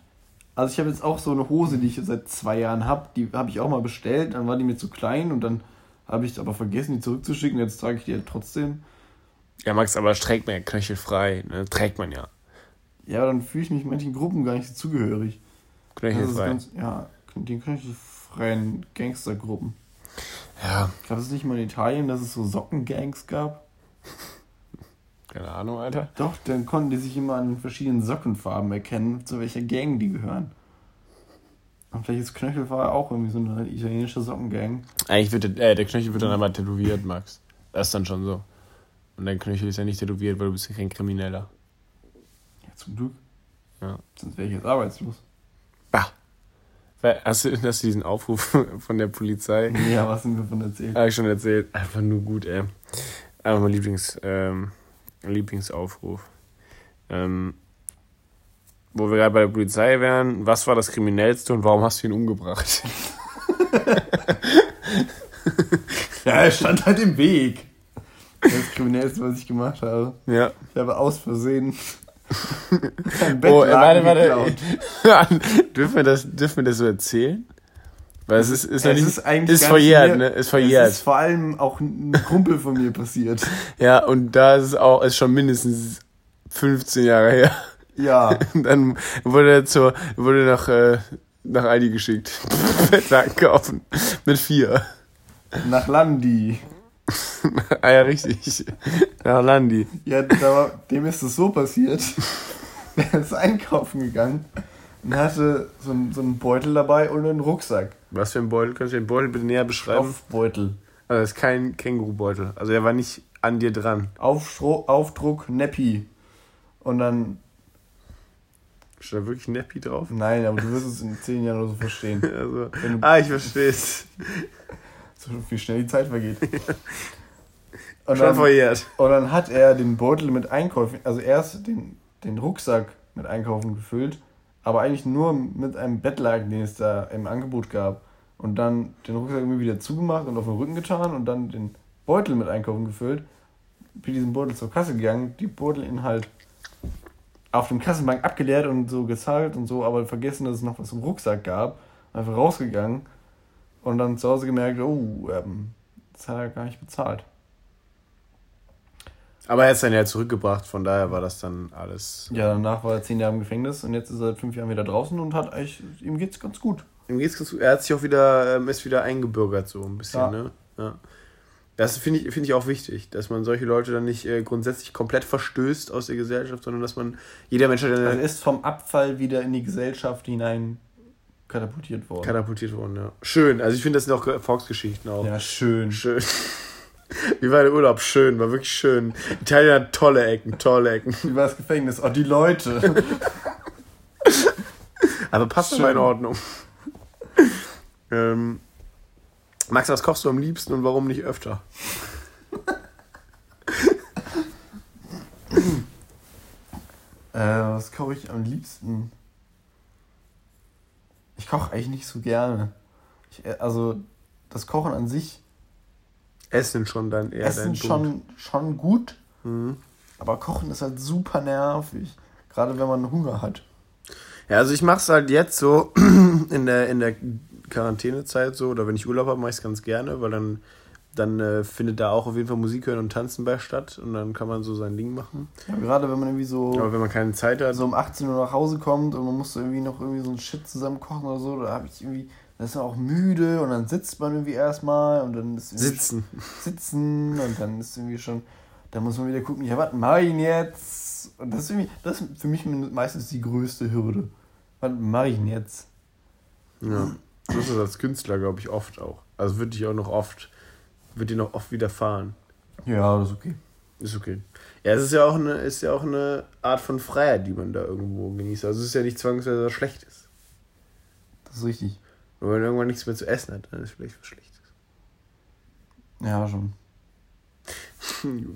Also ich habe jetzt auch so eine Hose, die ich seit zwei Jahren habe, die habe ich auch mal bestellt, dann war die mir zu klein und dann habe ich aber vergessen, die zurückzuschicken, jetzt trage ich die halt trotzdem. ja, Max, aber das trägt man ja knöchelfrei, ne? Trägt man ja. Ja, aber dann fühle ich mich manchen Gruppen gar nicht so zugehörig. Knöchelfrei. ganz, ja, die knöchelfreien Gangstergruppen. Ja, Gab es nicht mal in Italien, dass es so Sockengangs gab? Keine Ahnung, Alter. Doch, dann konnten die sich immer an verschiedenen Sockenfarben erkennen, zu welcher Gang die gehören. Und vielleicht ist Knöchelfrei auch irgendwie so eine italienische Sockengang. Eigentlich wird der, äh, der Knöchel wird dann einmal tätowiert, Max. Das ist dann schon so. Und dein Knöchel ist ja nicht tätowiert, weil du bist ja kein Krimineller. Ja, zum Glück. Ja. Sonst wäre ich jetzt arbeitslos. Bah. Hast du, hast du diesen Aufruf [laughs] von der Polizei? Ja, was sind wir von erzählt? Habe ich schon erzählt. Einfach nur gut, ey. Aber mein Lieblings, ähm, Lieblingsaufruf. Ähm, wo wir gerade bei der Polizei wären, was war das Kriminellste und warum hast du ihn umgebracht? [laughs] Ja, er stand halt im Weg. Das Kriminellste, was ich gemacht habe. ja. Ich habe aus Versehen [laughs] ein Oh, warte, warte. [laughs] dürfen, wir das, dürfen wir das so erzählen? Weil es ist, ist, Es ist eigentlich ist verjährt, ne? Ist verjährt. Es ist vor allem auch ein Kumpel von mir passiert. [laughs] Ja, und da ist es auch, ist schon mindestens 15 Jahre her. Ja. [laughs] Dann wurde er zur, wurde nach, äh, nach Aldi geschickt. [laughs] Bettlaken kaufen. Mit vier. Nach Landi. ah ja, richtig. Nach Landi. Ja, da dem ist es so passiert. Der ist einkaufen gegangen und hatte so, einen- so einen Beutel dabei und einen Rucksack. Was für ein Beutel? Kannst du den Beutel bitte näher beschreiben? Aufbeutel. Also das ist kein Kängurubeutel. Also er war nicht an dir dran. Aufstro Aufdruck Neppi. Und dann, Steht da wirklich Neppi drauf? nein, aber du wirst es in zehn Jahren oder so verstehen. [laughs] Also, du- ah, ich versteh's. [laughs] So wie schnell die Zeit vergeht. [laughs] Und Schon dann, verjährt. und dann hat er den Beutel mit Einkäufen, also erst den, den Rucksack mit Einkaufen gefüllt, aber eigentlich nur mit einem Bettlaken, den es da im Angebot gab. Und dann den Rucksack irgendwie wieder zugemacht und auf den Rücken getan und dann den Beutel mit Einkaufen gefüllt. Bin diesen Beutel zur Kasse gegangen, die Beutelinhalt auf dem Kassenbank abgeleert und so gezahlt und so, aber vergessen, dass es noch was im Rucksack gab. Einfach rausgegangen und dann zu Hause gemerkt, oh, ähm, das hat er gar nicht bezahlt. Aber er hat es dann ja zurückgebracht, von daher war das dann alles. Ja, danach war er zehn Jahre im Gefängnis und jetzt ist er seit fünf Jahren wieder draußen und hat eigentlich, ihm geht's ganz gut. Ihm geht's ganz gut. Er hat sich auch wieder, ähm, ist wieder eingebürgert, so ein bisschen, Ja. ne? Ja. Das finde ich, finde ich auch wichtig, dass man solche Leute dann nicht äh, grundsätzlich komplett verstößt aus der Gesellschaft, sondern dass man, jeder Mensch hat Er eine ist vom Abfall wieder in die Gesellschaft hinein katapultiert worden. katapultiert worden, ja. Schön, also ich finde, das sind auch Erfolgsgeschichten auch. ja, schön. Schön. Wie war der Urlaub? Schön, war wirklich schön. Italien hat tolle Ecken, tolle Ecken. Wie war das Gefängnis? Oh, die Leute. [laughs] Aber passt aber in Ordnung. ähm, Max, was kochst du am liebsten und warum nicht öfter? [laughs] äh, was koche ich am liebsten? Ich koche eigentlich nicht so gerne. Ich, äh, also, das Kochen an sich, Essen schon dann eher Essen dein schon, schon gut, Mhm. aber Kochen ist halt super nervig. Gerade wenn man Hunger hat. Ja, also ich mache es halt jetzt so [clears throat] in der, in der Quarantänezeit so, oder wenn ich Urlaub habe, mache ich es ganz gerne, weil dann, dann äh, findet da auch auf jeden Fall Musik hören und tanzen bei statt und dann kann man so sein Ding machen. Ja, gerade wenn man irgendwie so, Aber wenn man keine Zeit hat, so um 18 Uhr nach Hause kommt und man muss irgendwie noch irgendwie so ein Shit zusammen kochen oder so, da habe ich irgendwie, dann ist man auch müde und dann sitzt man irgendwie erstmal und dann ist sitzen. sitzen und dann ist irgendwie schon, da muss man wieder gucken, ja, was mache ich denn jetzt? Und das ist irgendwie, das ist für mich meistens die größte Hürde. Was mache ich denn jetzt? Ja. So ist es als Künstler, glaube ich, oft auch. Also würde ich auch noch oft, wird dir noch oft widerfahren. Ja, das ist okay. Ist okay. Ja, es ist ja auch eine, ist ja auch eine Art von Freiheit, die man da irgendwo genießt. Also es ist ja nicht zwangsweise was Schlechtes. Das ist richtig. Und wenn man irgendwann nichts mehr zu essen hat, dann ist vielleicht was Schlechtes. Ja, schon. [laughs]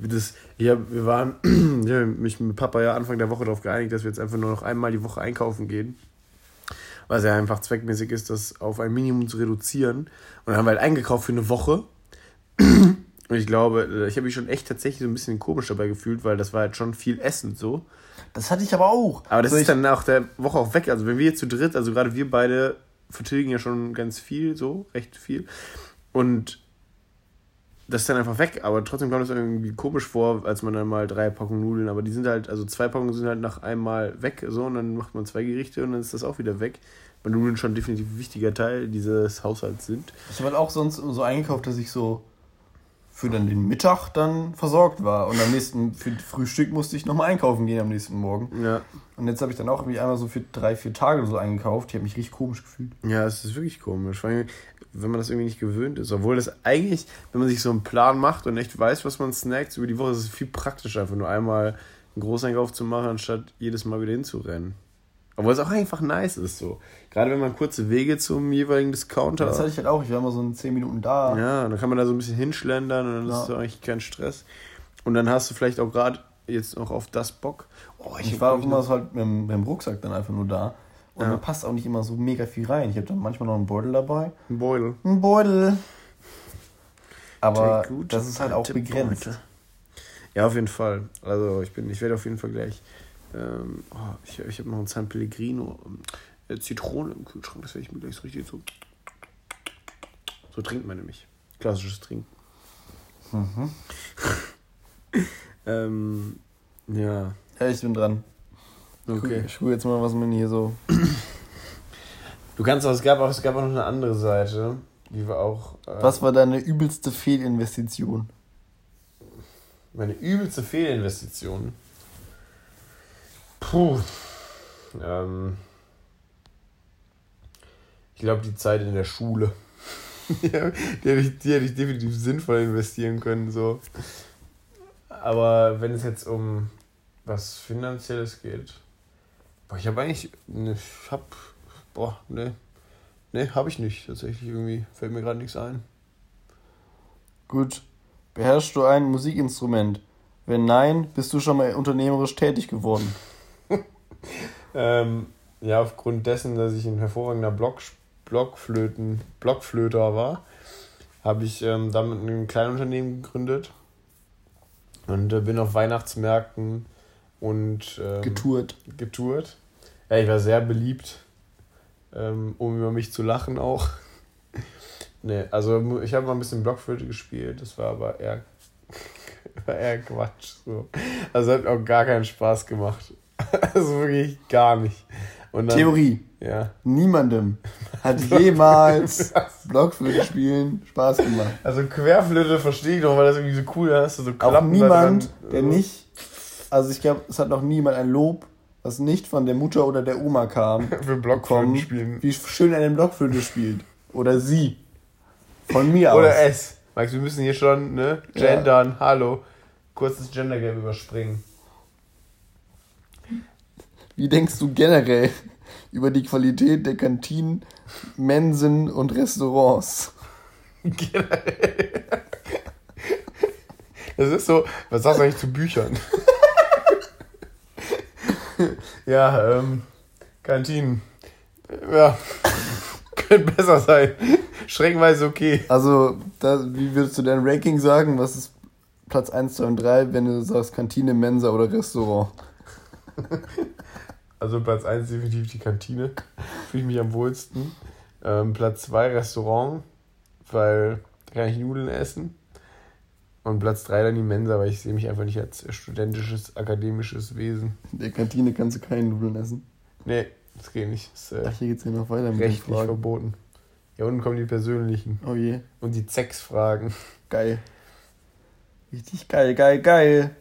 Das, ich hab, wir waren, [clears throat] ich habe mich mit Papa ja Anfang der Woche darauf geeinigt, dass wir jetzt einfach nur noch einmal die Woche einkaufen gehen. Weil es ja einfach zweckmäßig ist, das auf ein Minimum zu reduzieren. Und dann haben wir halt eingekauft für eine Woche. [clears throat] Und ich glaube, ich habe mich schon echt tatsächlich so ein bisschen komisch dabei gefühlt, weil das war halt schon viel Essen so. Das hatte ich aber auch. Aber das So, ist dann nach der Woche auch weg. Also wenn wir jetzt zu dritt, also gerade wir beide vertilgen ja schon ganz viel, so, recht viel. Und das ist dann einfach weg. Aber trotzdem kommt es irgendwie komisch vor, als man dann mal drei Packungen Nudeln, aber die sind halt, also zwei Packungen sind halt nach einmal weg, so, und dann macht man zwei Gerichte und dann ist das auch wieder weg. Weil Nudeln schon definitiv ein wichtiger Teil dieses Haushalts sind. Ich habe halt auch sonst so eingekauft, dass ich so für dann den Mittag dann versorgt war. Und am nächsten, für Frühstück musste ich nochmal einkaufen gehen am nächsten Morgen. Ja. Und jetzt habe ich dann auch irgendwie einmal so für drei, vier Tage so eingekauft. Ich habe mich richtig komisch gefühlt. Ja, es ist wirklich komisch, vor allem, wenn man das irgendwie nicht gewöhnt ist. Obwohl das eigentlich, wenn man sich so einen Plan macht und echt weiß, was man snackt über die Woche, ist es viel praktischer, einfach nur einmal einen Großeinkauf zu machen, anstatt jedes Mal wieder hinzurennen. Obwohl es auch einfach nice ist so. Gerade wenn man kurze Wege zum jeweiligen Discounter Das hatte ich halt auch. Ich war immer so in zehn Minuten da. Ja, dann kann man da so ein bisschen hinschlendern und dann Ja. ist so eigentlich kein Stress. Und dann hast du vielleicht auch gerade jetzt noch auf das Bock. Oh, Ich hab, war auch ich, immer noch- so halt mit, dem- mit dem Rucksack dann einfach nur da. Und Ja. mir passt auch nicht immer so mega viel rein. Ich habe dann manchmal noch einen Beutel dabei. einen Beutel. Ein Beutel. Aber das ist halt auch begrenzt. Beutel. Ja, auf jeden Fall. Also ich bin, ich werde auf jeden Fall gleich. Ähm, oh, ich ich habe noch einen San Pellegrino äh, Zitrone im Kühlschrank. Das werde ich mir gleich so richtig so. So trinkt man nämlich. Klassisches Trinken. Mhm. [laughs] Ähm, ja, Ja, ich bin dran. okay. Ich gucke jetzt mal, was man hier so. Du kannst auch, es gab auch, es gab auch noch eine andere Seite, die war auch. Äh, Was war deine übelste Fehlinvestition? Meine übelste Fehlinvestition. Puh. Ähm, ich glaube, die Zeit in der Schule. [laughs] die hätte ich, die hätte ich definitiv sinnvoll investieren können. So. Aber wenn es jetzt um was Finanzielles geht. Boah, ich habe eigentlich. Ne, ich hab. Boah, ne. Ne, habe ich nicht. Tatsächlich irgendwie. Fällt mir gerade nichts ein. Gut. Beherrschst du ein Musikinstrument? Wenn nein, bist du schon mal unternehmerisch tätig geworden. Ähm, ja, aufgrund dessen, dass ich ein hervorragender Block, Blockflöten, Blockflöter war, habe ich ähm, damit ein Kleinunternehmen gegründet und äh, bin auf Weihnachtsmärkten und ähm, Getourt. getourt. Ja, ich war sehr beliebt, ähm, um über mich zu lachen auch. [laughs] nee, also ich habe mal ein bisschen Blockflöte gespielt, das war aber eher, [laughs] war eher Quatsch. So. Also hat auch gar keinen Spaß gemacht. [laughs] Also wirklich gar nicht. Und dann, Theorie. Ja. Niemandem hat [laughs] jemals [laughs] Blockflöte spielen Spaß gemacht. Also Querflöte verstehe ich noch, weil das irgendwie so cool ist. Hast so Auch Klappen da niemand, dran. der nicht. Also ich glaube, es hat noch niemand ein Lob, was nicht von der Mutter oder der Oma kam, Für Blockflöten bekommen, spielen. wie schön er eine Blockflöte spielt. Oder sie. Von mir Oder aus. es. Max, wir müssen hier schon, ne? Ja. Gendern, hallo. Kurzes Gender-Game überspringen. Wie denkst du generell über die Qualität der Kantinen, Mensen und Restaurants? Das ist so, was sagst du eigentlich zu Büchern? [laughs] ja, ähm, Kantinen. Ja, könnte besser sein. Schreckenweise okay. Also, da, wie würdest du dein Ranking sagen? Was ist Platz 1, 2 und 3, wenn du sagst Kantine, Mensa oder Restaurant? [laughs] Also Platz 1 definitiv die Kantine. Fühle ich mich am wohlsten. Ähm, Platz 2 Restaurant, weil da kann ich Nudeln essen. Und Platz 3 dann die Mensa, weil ich sehe mich einfach nicht als studentisches, akademisches Wesen. In der Kantine kannst du keine Nudeln essen. Nee, das geht nicht. Das ist Ach, äh, hier geht's ja noch weiter mit rechtlich verboten. Ja, unten kommen die persönlichen. Oh je, Und die Sex-Fragen. geil. Richtig geil, geil, geil.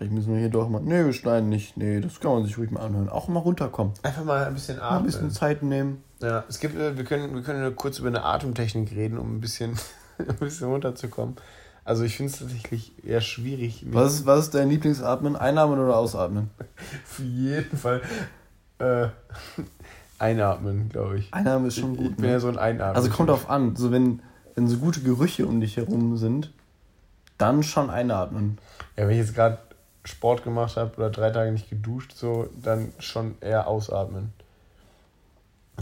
Vielleicht müssen wir hier doch mal. Nee, wir schneiden nicht. Nee, das kann man sich ruhig mal anhören. Auch mal runterkommen. Einfach mal ein bisschen Mal ein bisschen atmen. Zeit nehmen. Ja, es gibt, äh, wir können, wir können kurz über eine Atemtechnik reden, um ein bisschen, [laughs] ein bisschen runterzukommen. Also ich finde es tatsächlich eher schwierig. Was ist, was ist dein Lieblingsatmen? Einatmen oder ausatmen? [laughs] Für jeden Fall äh, [laughs] einatmen, glaube ich. Einatmen ist schon gut. Ich bin ne? ja so ein Einatmen. Also kommt drauf an. So wenn, wenn so gute Gerüche um dich herum sind, dann schon einatmen. Ja, wenn ich jetzt gerade Sport gemacht habe oder drei Tage nicht geduscht, so, dann schon eher ausatmen.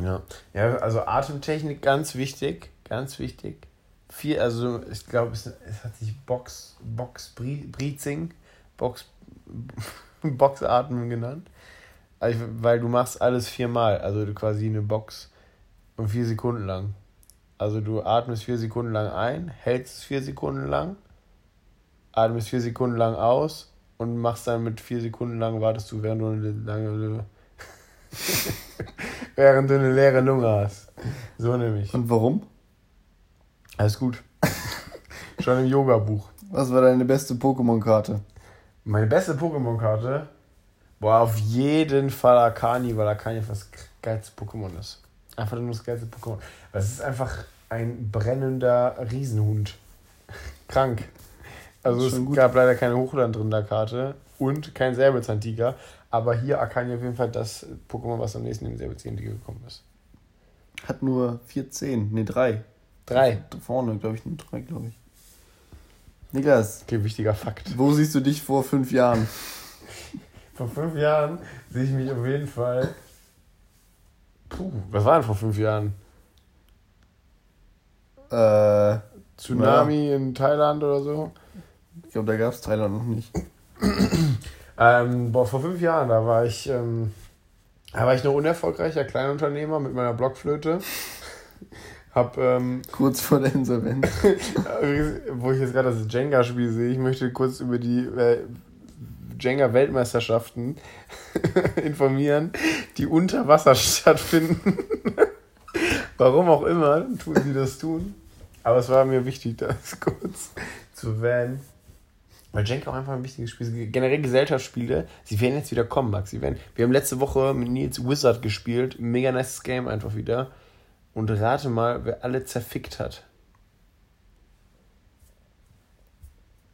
Ja. Ja, also Atemtechnik ganz wichtig, ganz wichtig. Viel, also ich glaube, es, es hat sich Box, Box Breathing, Box, [laughs] Boxatmen genannt. Also, weil du machst alles viermal, also du quasi eine Box und vier Sekunden lang. Also du atmest vier Sekunden lang ein, hältst es vier Sekunden lang, atmest vier Sekunden lang aus und machst dann mit vier Sekunden lang, wartest du, während du eine lange [laughs] während du eine leere Lunge hast. So nämlich. Und warum? Alles gut. [laughs] Schon im Yoga-Buch. Was war deine beste Pokémon-Karte? Meine beste Pokémon-Karte war auf jeden Fall Akani, weil Akani das geilste Pokémon ist. Einfach nur das geilste Pokémon. Es ist einfach ein brennender Riesenhund. Krank. Also es gut. gab leider keine Hochland drin in der Karte und kein Säbelzahntiger. Aber hier Akani auf jeden Fall das Pokémon, was am nächsten dem Säbelzahntiger gekommen ist. Hat nur vier Zehen. Ne, drei. Drei. Da Vorne, glaube ich, nur drei, glaube ich. Niklas, Okay, wichtiger Fakt. wo siehst du dich vor fünf Jahren? [laughs] Vor fünf Jahren sehe ich mich auf jeden Fall. Puh, was war denn vor fünf Jahren? Äh, Tsunami in Thailand oder so? Ich glaube, da gab es Thailand noch nicht. [clears throat] Ähm, boah, vor fünf Jahren, da war ich, ähm, da war ich noch unerfolgreicher Kleinunternehmer mit meiner Blockflöte. [laughs] Hab, ähm, Kurz vor der Insolvenz. [laughs] wo ich jetzt gerade das Jenga-Spiel sehe, ich möchte kurz über die äh, Jenga-Weltmeisterschaften [laughs] informieren, die unter Wasser stattfinden. Warum auch immer tun sie das tun. Aber es war mir wichtig, das kurz zu erwähnen. Weil Jenga auch einfach ein wichtiges Spiel ist. Generell Gesellschaftsspiele, sie werden jetzt wieder kommen, Max. Sie werden, wir haben letzte Woche mit Nils Wizard gespielt. Mega nice Game einfach wieder. Und rate mal, wer alle zerfickt hat.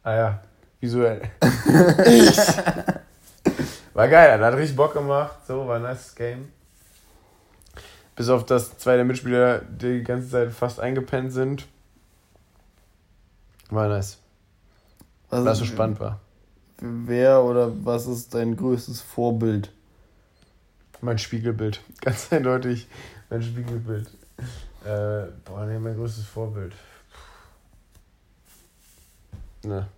Ah ja, visuell. ich. [laughs] War geil, hat richtig Bock gemacht. So, war ein nice Game. Bis auf das zwei der Mitspieler die ganze Zeit fast eingepennt sind. War nice. Was es so spannend war. Wer oder was ist dein größtes Vorbild? Mein Spiegelbild. [laughs] Ganz eindeutig mein Spiegelbild. Äh, boah, nee, mein größtes Vorbild. Ne. [laughs]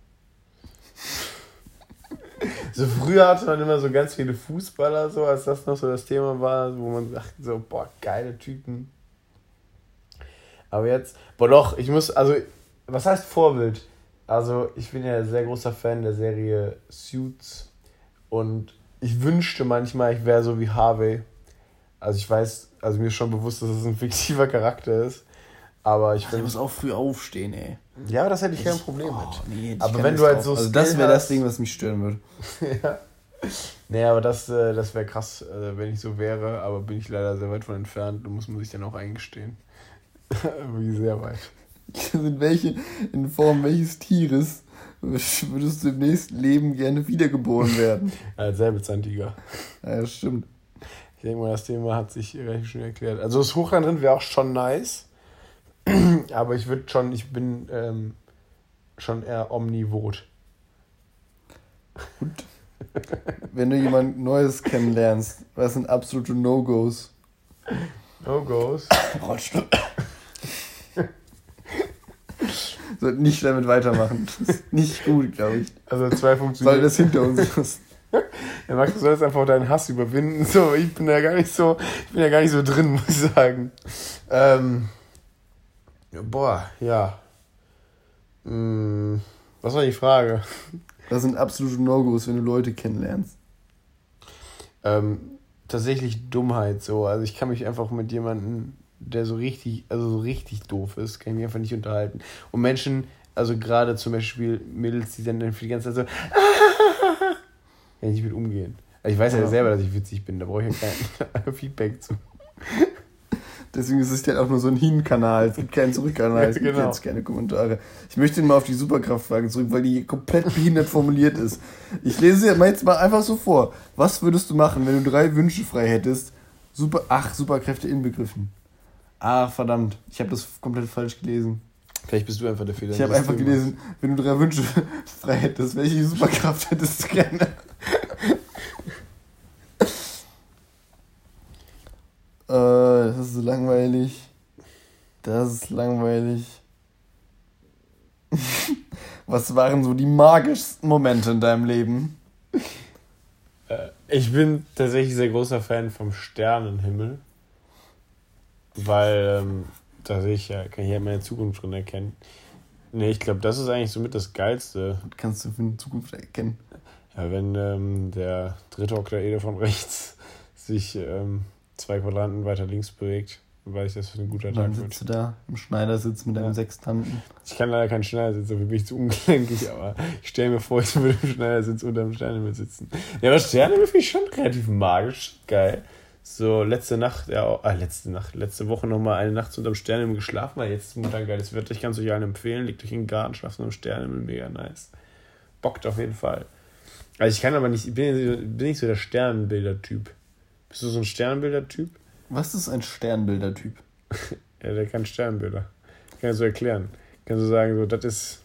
So früher hatte man immer so ganz viele Fußballer, so als das noch so das Thema war, wo man sagt, so, boah, geile Typen. Aber jetzt, boah doch, ich muss, also, was heißt Vorbild? Also, ich bin ja ein sehr großer Fan der Serie Suits und ich wünschte manchmal, ich wäre so wie Harvey. Also, ich weiß, also mir ist schon bewusst, dass es ein fiktiver Charakter ist, aber ich Der bin. muss auch früh aufstehen, ey. Ja, das hätte ich kein Problem Oh, mit. nee, ich Aber wenn du halt so Also das wäre das Ding, was mich stören würde. [laughs] ja. Nee, aber das, äh, das wäre krass, äh, wenn ich so wäre, aber bin ich leider sehr weit von entfernt und muss man sich dann auch eingestehen. [laughs] Wie sehr weit. [laughs] In, welche, in Form welches Tieres würdest du im nächsten Leben gerne wiedergeboren werden? [laughs] Als Säbelzahntiger. ja, das stimmt. Ich denke mal, das Thema hat sich relativ schnell erklärt. Also das Hochlandrind wäre auch schon nice, [clears throat] aber ich würde schon, ich bin ähm, schon eher omnivot. Gut. Wenn du jemand Neues kennenlernst, was sind absolute No-Gos? No goes. [coughs] Rollstuhl. Sollte nicht damit weitermachen. Das ist nicht gut, glaube ich. Also zwei Weil funktionieren. das hinter uns ist. Ja, Max, du sollst einfach deinen Hass überwinden. So, ich bin ja gar nicht so, ich bin ja gar nicht so drin, muss ich sagen. Ähm, boah, ja. Hm, was war die Frage? Das sind absolute No-Gos, wenn du Leute kennenlernst. Ähm, tatsächlich Dummheit so. Also ich kann mich einfach mit jemandem, der so richtig, also so richtig doof ist, kann ich mich einfach nicht unterhalten. Und Menschen, also gerade zum Beispiel Mädels, die dann für die ganze Zeit so, [laughs] kann ich nicht mit umgehen. Also ich weiß ja, Ja. selber, dass ich witzig bin, da brauche ich ja kein [laughs] Feedback zu. Deswegen ist es halt auch nur so ein Hin-Kanal. Es gibt keinen Zurück-Kanal. [laughs] Es gibt Genau. jetzt keine Kommentare. Ich möchte mal auf die Superkraftfrage zurück, weil die komplett behindert formuliert ist. Ich lese sie jetzt mal einfach so vor. Was würdest du machen, wenn du drei Wünsche frei hättest? Super, ach, Superkräfte inbegriffen. Ah, verdammt. Ich habe das komplett falsch gelesen. Vielleicht bist du einfach der Fehler. Ich habe einfach gelesen, wenn du drei Wünsche [laughs] frei hättest, welche Superkraft hättest du gerne? [laughs] äh, das ist so langweilig. Das ist langweilig. [laughs] Was waren so die magischsten Momente in deinem Leben? Äh, Ich bin tatsächlich sehr großer Fan vom Sternenhimmel. Weil ähm, da sehe ich ja, kann ich ja meine Zukunft drin erkennen. Nee, ich glaube, das ist eigentlich somit das Geilste. Was kannst du für eine Zukunft erkennen? Ja, wenn ähm, der dritte Oktaede von rechts [laughs] sich ähm, zwei Quadranten weiter links bewegt, weiß ich, dass es ein guter Dann Tag wird. sitzt du da im Schneidersitz mit deinem Ja. Sextanten. Ich kann leider keinen Schneidersitz, dafür bin ich zu ungelenkig, [laughs] aber ich stelle mir vor, ich würde im Schneidersitz unter dem Sternenhimmel sitzen. Ja, aber Sternenhimmel finde ich schon relativ magisch, geil. So, letzte Nacht, ja, ah, letzte Nacht, letzte Woche nochmal eine Nacht unter dem Sternenhimmel geschlafen, weil jetzt ist momentan geiles Wetter. Ich kann es euch allen empfehlen, legt euch in den Garten, schlaft unter dem Sternenhimmel, mega nice. Bockt auf jeden Fall. Also ich kann aber nicht, ich bin, bin nicht so der Sternenbilder-Typ. Bist du so ein Sternenbilder-Typ? Was ist ein Sternbilder-Typ? [laughs] Ja, der kann Sternbilder. Kann ich so erklären. Kann so sagen, so, das ist,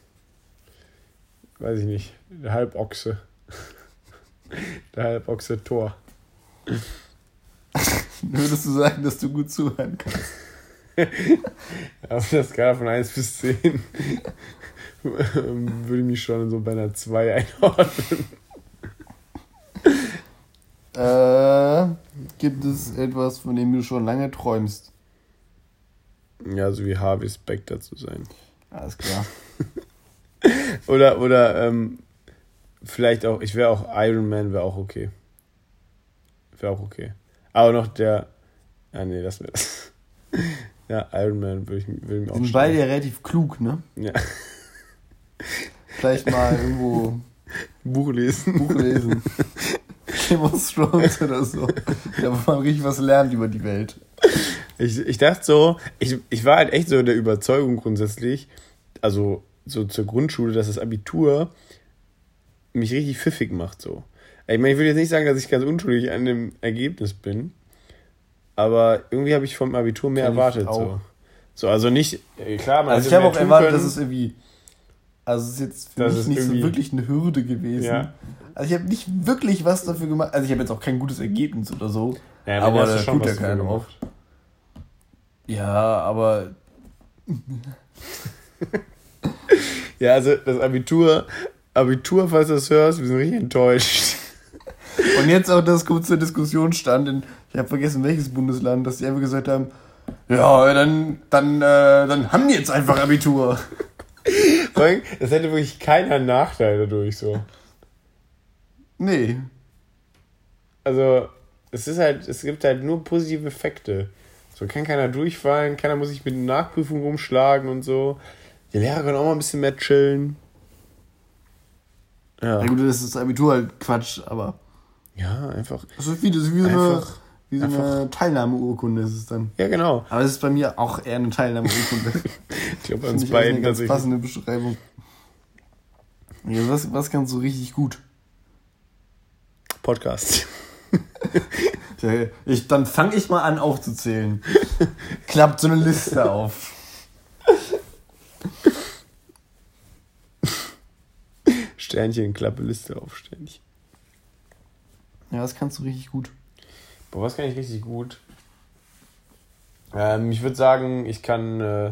weiß ich nicht, der Halbochse. [laughs] Der Halbochse Tor. [laughs] Würdest du sagen, dass du gut zuhören kannst? Auf der Skala von 1 bis 10 würde ich mich schon so bei einer 2 einordnen. Äh, gibt es etwas, von dem du schon lange träumst? Ja, so wie Harvey Specter zu sein. Alles klar. [laughs] Oder, oder, ähm, vielleicht auch, ich wäre auch Iron Man, wäre auch okay. Wäre auch okay. Aber noch der, ah nee, das. [laughs] Ja, Iron Man würde ich, würde ich auch sind stellen. beide ja relativ klug, ne? Ja. Vielleicht mal irgendwo [laughs] Buch lesen. Buch lesen. [laughs] Game of Thrones oder so. Da wo man richtig was lernt über die Welt. Ich, ich dachte so, ich, ich war halt echt so der Überzeugung grundsätzlich, also so zur Grundschule, dass das Abitur mich richtig pfiffig macht so. Ich meine, ich würde jetzt nicht sagen, dass ich ganz unschuldig an dem Ergebnis bin, aber irgendwie habe ich vom Abitur mehr ich erwartet so. So, also nicht, äh, klar, man Also ich habe auch erwartet, können. dass es irgendwie. Also es ist jetzt für Das mich nicht so wirklich eine Hürde gewesen. Ja. Also ich habe nicht wirklich was dafür gemacht. Also ich habe jetzt auch kein gutes Ergebnis oder so. Ja, aber hast du da schon tut ja was keiner drauf. Ja, aber [laughs] Ja, also das Abitur, Abitur, falls du das hörst, wir sind richtig enttäuscht. Und jetzt auch das kurz zur Diskussion stand, in, ich habe vergessen welches Bundesland, dass die einfach gesagt haben, ja, dann, dann, äh, dann haben die jetzt einfach Abitur. Das hätte wirklich keiner Nachteil dadurch so. Nee. Also, es ist halt, es gibt halt nur positive Effekte. So kann keiner durchfallen, keiner muss sich mit Nachprüfung rumschlagen und so. Die Lehrer können auch mal ein bisschen mehr chillen. Ja. Na gut, das ist das Abitur halt Quatsch, aber Ja, einfach. ist wie, das ist wie so eine, wie so eine Teilnahmeurkunde ist es dann. Ja, genau. Aber es ist bei mir auch eher eine Teilnahmeurkunde. [laughs] Ich glaube, bei uns ich beiden eine ganz tatsächlich. passende Beschreibung. Ja, was, was kannst du richtig gut? Podcast. [laughs] Ich, dann fange ich mal an aufzuzählen. [laughs] Klappt so eine Liste auf. Sternchen, Klappe, Liste auf, Sternchen. Ja, das kannst du richtig gut. Boah, was kann ich richtig gut? Ähm, ich würde sagen, ich kann äh,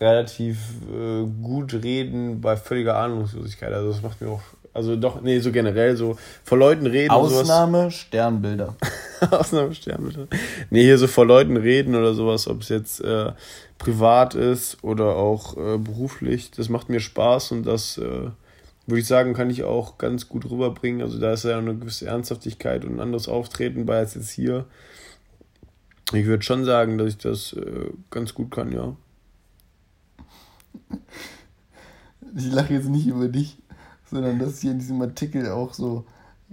relativ äh, gut reden bei völliger Ahnungslosigkeit. Also das macht mir auch, also doch, nee, so generell so vor Leuten reden und sowas. Ausnahme Sternbilder. [laughs] Ausnahme sterben bitte. Nee, hier so vor Leuten reden oder sowas, ob es jetzt äh, privat ist oder auch äh, beruflich, das macht mir Spaß und das äh, würde ich sagen, kann ich auch ganz gut rüberbringen. Also da ist ja eine gewisse Ernsthaftigkeit und ein anderes Auftreten bei als jetzt hier. Ich würde schon sagen, dass ich das äh, ganz gut kann, ja. [laughs] Ich lache jetzt nicht über dich, sondern dass hier in diesem Artikel auch so,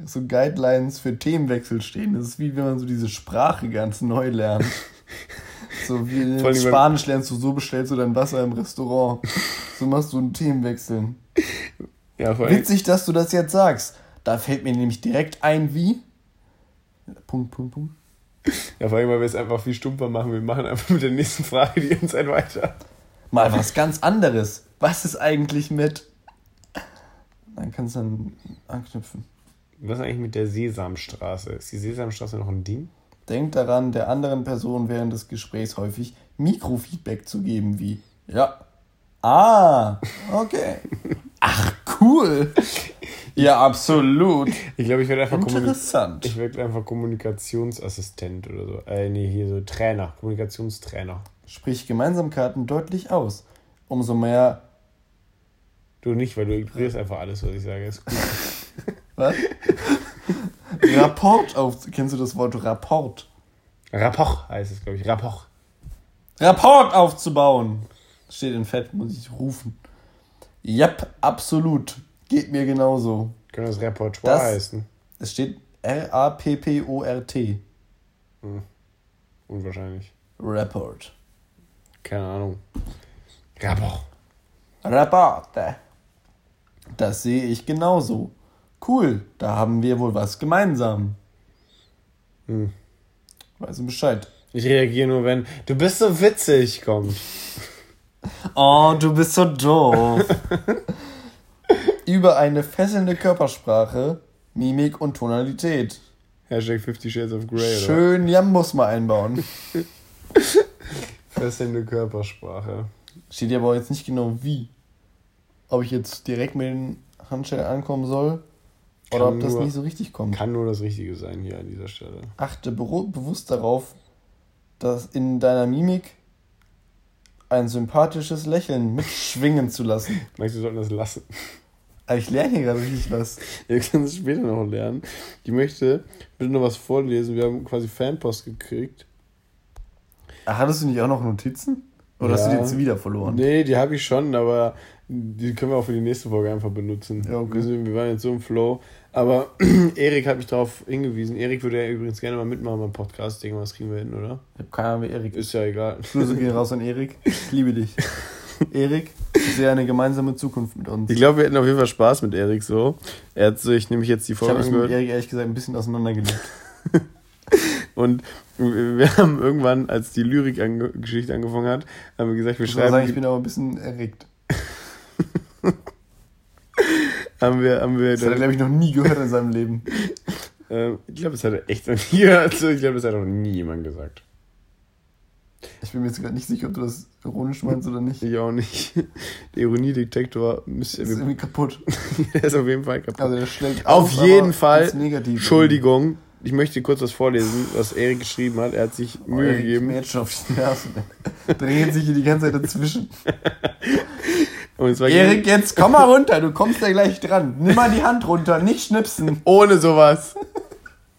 so Guidelines für Themenwechsel stehen. Das ist wie wenn man so diese Sprache ganz neu lernt. [laughs] So wie in Spanisch lernst du, so bestellst du dein Wasser im Restaurant. So machst du einen Themenwechsel. Ja, Witzig, dass du das jetzt sagst. Da fällt mir nämlich direkt ein, wie. Punkt, Punkt, Punkt. ja, vor allem, weil wir es einfach viel stumpfer machen. Wir machen einfach mit der nächsten Frage die ganze Zeit weiter. Mal was ganz anderes. Was ist eigentlich mit. Dann kannst du dann anknüpfen. Was ist eigentlich mit der Sesamstraße? Ist die Sesamstraße noch ein Ding? Denk daran, der anderen Person während des Gesprächs häufig Mikrofeedback zu geben, wie. Ja. Ah, okay. Cool. Ja, absolut. Ich glaube, ich werde einfach, Interessant. ich werd einfach Kommunikationsassistent oder so. Äh, nee, hier so Trainer, Kommunikationstrainer. Sprich Gemeinsamkeiten deutlich aus. Umso mehr. Du nicht, weil du ignorierst einfach alles, was ich sage. Ist gut. [laughs] Was? Rapport auf. Kennst du das Wort Rapport? Rapport heißt es, glaube ich. Rapport. Rapport aufzubauen. Steht in Fett, muss ich rufen. Yep, absolut. Geht mir genauso. Könnte das Repertoire Das- heißen? Es steht R-A-P-P-O-R-T. Unwahrscheinlich. Rapport. Keine Ahnung. Rapport. Rapporte. Das sehe ich genauso. Cool, da haben wir wohl was gemeinsam. Hm. Weißt du Bescheid? Ich reagiere nur, wenn du bist so witzig kommt. Oh, du bist so doof. [laughs] Über eine fesselnde Körpersprache, Mimik und Tonalität. Hashtag 50 Shades of Grey, oder? Schön Jambus mal einbauen. [laughs] Fesselnde Körpersprache. Steht ja aber jetzt nicht genau wie. Ob ich jetzt direkt mit den Handschellen ankommen soll oder Kann ob das nur- nicht so richtig kommt. Kann nur das Richtige sein hier an dieser Stelle. Achte bewusst darauf, dass in deiner Mimik ein sympathisches Lächeln mitschwingen zu lassen. [laughs] Meinst du, sollten das lassen? Aber ich lerne hier gerade richtig was. Wir können es später noch lernen. Ich möchte bitte noch was vorlesen. Wir haben quasi Fanpost gekriegt. Ach, hattest du nicht auch noch Notizen? Oder hast du die Ja. jetzt wieder verloren? Nee, die habe ich schon, aber die können wir auch für die nächste Folge einfach benutzen. Ja, okay. wir waren jetzt so im Flow. Aber [clears throat] Erik hat mich darauf hingewiesen. Erik würde ja übrigens gerne mal mitmachen beim Podcast. Mal, das kriegen wir hin, oder? Ich habe keine Ahnung, wie Erik ist. Ist ja egal. Grüße gehen raus an Erik. Ich liebe dich. [laughs] Erik, ich sehe eine gemeinsame Zukunft mit uns. Ich glaube, wir hätten auf jeden Fall Spaß mit Erik so. Er hat sich nämlich jetzt die Ich Folge habe mich mit angehört. Erik ehrlich gesagt ein bisschen auseinandergelebt. [laughs] Und wir haben irgendwann, als die Lyrik-Geschichte angefangen hat, haben wir gesagt, wir Ich muss sagen, ich schreiben. bin aber ein bisschen erregt. [laughs] Haben wir, haben wir Das hat er, glaube ich, noch nie gehört in seinem Leben. [laughs] ähm, ich glaube, das hat er echt noch nie gehört. Also, ich glaube, das hat noch nie jemand gesagt. Ich bin mir jetzt gerade nicht sicher, ob du das ironisch meinst oder nicht. Ich auch nicht. Der Ironiedetektor müsste. Ist irgendwie kaputt. [laughs] der ist auf jeden Fall kaputt. Also der schlägt Auf jeden Fall. ins Negative. Entschuldigung, ich möchte kurz was vorlesen, was Erik geschrieben hat. Er hat sich Oh, Mühe bin gegeben. jetzt schon auf die Nerven. Drehen sich hier die ganze Zeit dazwischen. [laughs] Erik, jetzt komm mal runter, du kommst ja gleich dran. Nimm mal die Hand runter, nicht schnipsen. ohne sowas.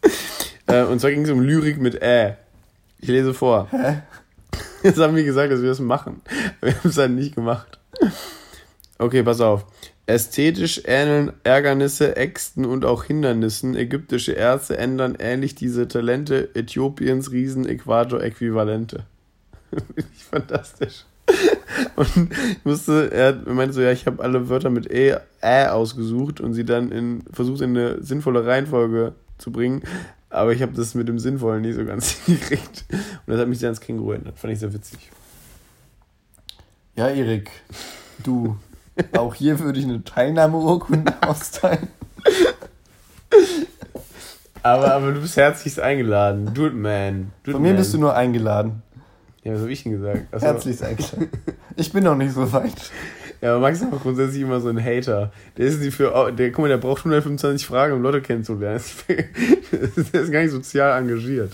[laughs] äh, und zwar ging es um Lyrik mit Ä. Ich lese vor. Hä? Jetzt haben wir gesagt, dass wir das machen. Wir haben es halt nicht gemacht. Okay, pass auf. Ästhetisch ähneln Ärgernisse, Äxten und auch Hindernissen. Ägyptische Ärzte ändern ähnlich diese Talente Äthiopiens Riesen-Äquator-Äquivalente. Finde [laughs] ich fantastisch. [laughs] Und ich musste, er meinte so, ja, ich habe alle Wörter mit E, Ä ausgesucht und sie dann in, versucht in eine sinnvolle Reihenfolge zu bringen. Aber ich habe das mit dem Sinnvollen nicht so ganz [laughs] hingekriegt. Und das hat mich sehr ans Känguru erinnert. Fand ich sehr witzig. Ja, Erik, du, auch hier würde ich eine Teilnahmeurkunde [laughs] austeilen. Aber, aber du bist herzlichst eingeladen. Do it, man. Do it, Von mir man. bist du nur eingeladen. Ja, was habe ich denn gesagt? Achso. Herzlichst eingeladen. Ich bin noch nicht so weit. Ja, aber Max ist auch grundsätzlich immer so ein Hater. Der ist für, der, guck mal, der braucht 125 Fragen, um Leute kennenzulernen. [laughs] Der ist gar nicht sozial engagiert.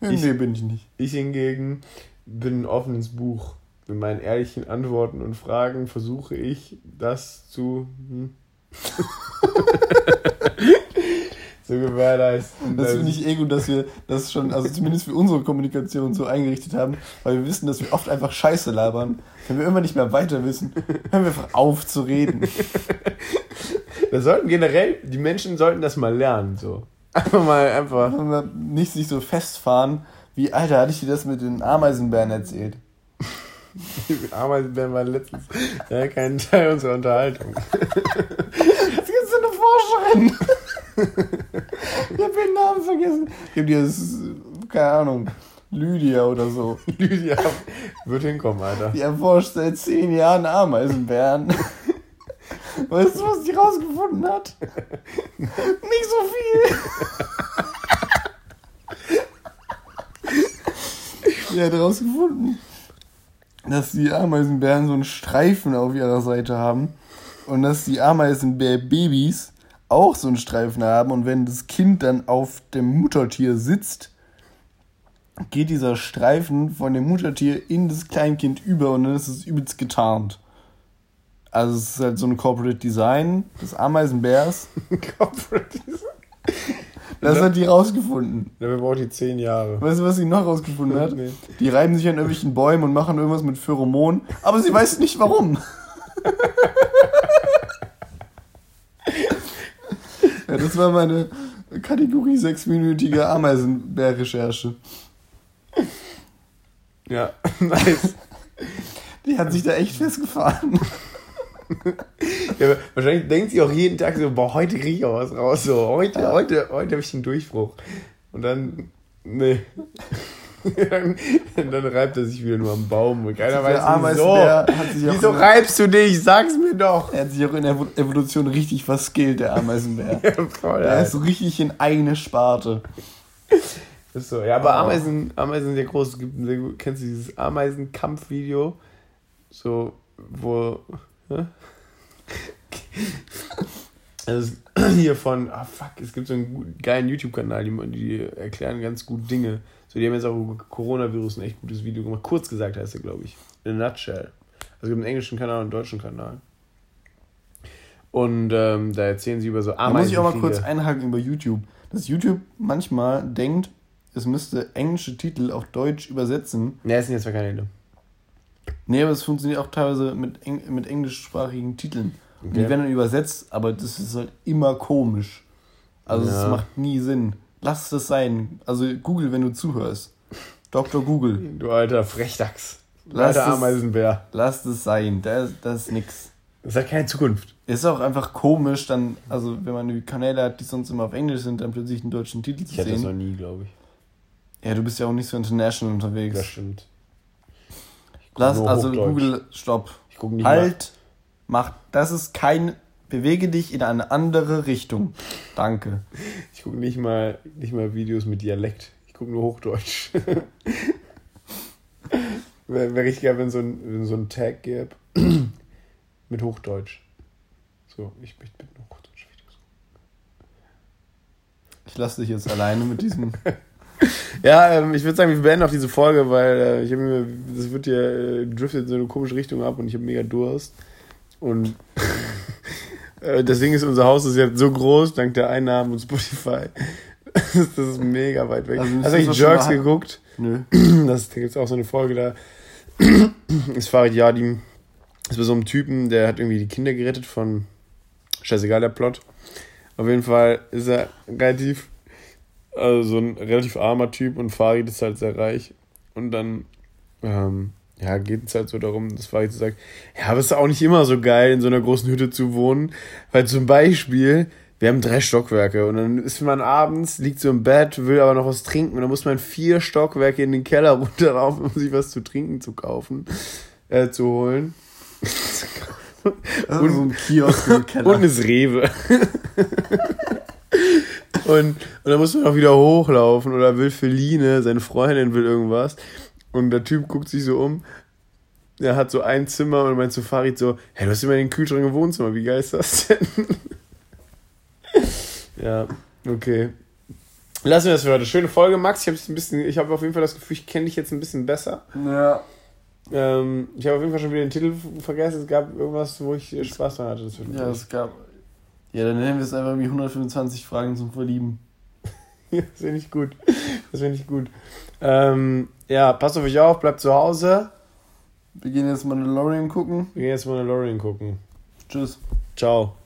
Ich- nee, bin ich nicht. Ich hingegen bin ein offenes Buch. Mit meinen ehrlichen Antworten und Fragen versuche ich, das zu, hm, [laughs] zu gewährleisten. Das finde ich eh gut, dass wir das schon, also zumindest für unsere Kommunikation so eingerichtet haben, weil wir wissen, dass wir oft einfach Scheiße labern. Wenn wir immer nicht mehr weiter wissen, hören wir einfach auf zu reden. Das sollten generell, die Menschen sollten das mal lernen, so. Einfach mal, einfach. Nicht sich so festfahren, Wie, Alter, hatte ich dir das mit den Ameisenbären erzählt? Die [laughs] Ameisenbären waren letztens ja, kein Teil unserer Unterhaltung. Es gibt so eine Forscherin. Ich hab den Namen vergessen. Ich hab die, das ist, keine Ahnung, Lydia oder so. [laughs] Lydia wird hinkommen, Alter. Die erforscht seit zehn Jahren Ameisenbären. [laughs] Weißt du, was die rausgefunden hat? [laughs] Nicht so viel. Die hat rausgefunden, dass die Ameisenbären so einen Streifen auf ihrer Seite haben und dass die Ameisenbär-Babys auch so einen Streifen haben und wenn das Kind dann auf dem Muttertier sitzt, geht dieser Streifen von dem Muttertier in das Kleinkind über und dann ist es übelst getarnt. Also es ist halt so ein Corporate Design des Ameisenbärs. [laughs] Corporate Design. Das hat die rausgefunden. Dafür braucht die zehn Jahre. Weißt du, was sie noch rausgefunden hat? Nee. Die reiben sich an irgendwelchen Bäumen und machen irgendwas mit Pheromon, aber sie weiß nicht warum. ja, das war meine Kategorie sechsminütige Ameisenbär-Recherche. Ja, [laughs] nice. Die hat sich da echt festgefahren. Ja, wahrscheinlich denkt sie auch jeden Tag so, boah, heute kriege ich auch was raus. So, heute, heute, heute habe ich den Durchbruch. Und dann, nee. [laughs] dann, reibt er sich wieder nur am Baum und keiner weiß wieso. Wieso reibst du dich? Sag's mir doch. Er hat sich auch in der Evo- Evolution richtig verskillt, der Ameisenbär. [laughs] Ja, voll, Alter. ist so richtig in eigene Sparte. Ist so. Ja, aber Oh. Ameisen, Ameisen sind sehr groß. Es gibt ein sehr gut, kennst du dieses Ameisenkampfvideo? So, wo. Also [laughs] hier von, ah fuck, es gibt so einen geilen YouTube-Kanal, die, die erklären ganz gut Dinge. So, die haben jetzt auch über Coronavirus ein echt gutes Video gemacht. Kurz gesagt heißt er, glaube ich. In a nutshell. Also es gibt einen englischen Kanal und einen deutschen Kanal. Und ähm, da erzählen sie über so Da muss ich auch mal kurz einhaken über YouTube. Dass YouTube manchmal denkt, es müsste englische Titel auf Deutsch übersetzen. Ne, es sind jetzt zwei Kanäle. Nee, aber es funktioniert auch teilweise mit, Eng mit englischsprachigen Titeln. Okay. die werden dann übersetzt, aber das ist halt immer komisch. Also es Ja. macht nie Sinn. Lass das sein. Also Google, wenn du zuhörst. Dr. Google, Du alter Frechdachs. Lass alter es- Ameisenbär. lass das sein. Das, das ist nix. Das hat keine Zukunft. Ist auch einfach komisch, dann, also wenn man Kanäle hat, die sonst immer auf Englisch sind, dann plötzlich einen deutschen Titel zu Ich hatte das noch sehen. nie, glaube ich. Ja, du bist ja auch nicht so international unterwegs. Das stimmt. Guck Lass, also. Google, stopp. Ich gucke nicht Halt, mach, das ist kein, bewege dich in eine andere Richtung. Danke. ich guck nicht mal nicht mal Videos mit Dialekt. Ich gucke nur Hochdeutsch. [laughs] Wäre wär richtig geil, wenn so ein, wenn so ein Tag gäbe [clears throat] mit Hochdeutsch. So, ich möchte bitte noch Hochdeutsch. Ich lasse dich jetzt alleine mit diesem. [laughs] Ja, ähm, ich würde sagen, wir beenden auch diese Folge, weil äh, ich habe mir, das wird hier, äh, driftet in so eine komische Richtung ab und ich habe mega Durst. Und [laughs] äh, deswegen ist unser Haus ist jetzt so groß, dank der Einnahmen und Spotify. [laughs] das ist mega weit weg. Also, Hast das du eigentlich Jerks geguckt? Nö. [clears throat] Das, da gibt es auch so eine Folge, da [clears throat] ist Farid Yadim, ist bei so einem Typen, der hat irgendwie die Kinder gerettet von, scheißegal der Plot. Auf jeden Fall ist er relativ, also so ein relativ armer Typ und Farid ist halt sehr reich. Und dann, ähm, ja, geht es halt so darum, dass Farid so sagt, ja, aber es ist auch nicht immer so geil, in so einer großen Hütte zu wohnen, weil zum Beispiel, wir haben drei Stockwerke und dann ist man abends, liegt so im Bett, will aber noch was trinken und dann muss man vier Stockwerke in den Keller [laughs] runterlaufen, um sich was zu trinken zu kaufen, äh, zu holen. Also so ein Kiosk im [laughs] Keller. Und es Rewe. [laughs] und, und dann muss man auch wieder hochlaufen oder will Feline, seine Freundin will irgendwas. Und der Typ guckt sich so um. Er hat so ein Zimmer und meint zu Farid so, hey, du hast immer den Kühlschrank im Wohnzimmer, wie geil ist das denn? [laughs] ja, okay. Lassen wir das für heute. Schöne Folge, Max. Ich habe ein bisschen, ich habe auf jeden Fall das Gefühl, ich kenne dich jetzt ein bisschen besser. ja. Ähm, ich habe auf jeden Fall schon wieder den Titel vergessen. Es gab irgendwas, wo ich Spaß dran hatte. Ja, es gab. Ja, dann nennen wir es einfach wie 125 Fragen zum Verlieben. Ja, [laughs] das finde ich gut. Das finde ich gut. Ähm, ja, passt auf euch auf, bleibt zu Hause. Wir gehen jetzt Mandalorian gucken. Wir gehen jetzt mal Mandalorian gucken. Tschüss. Ciao.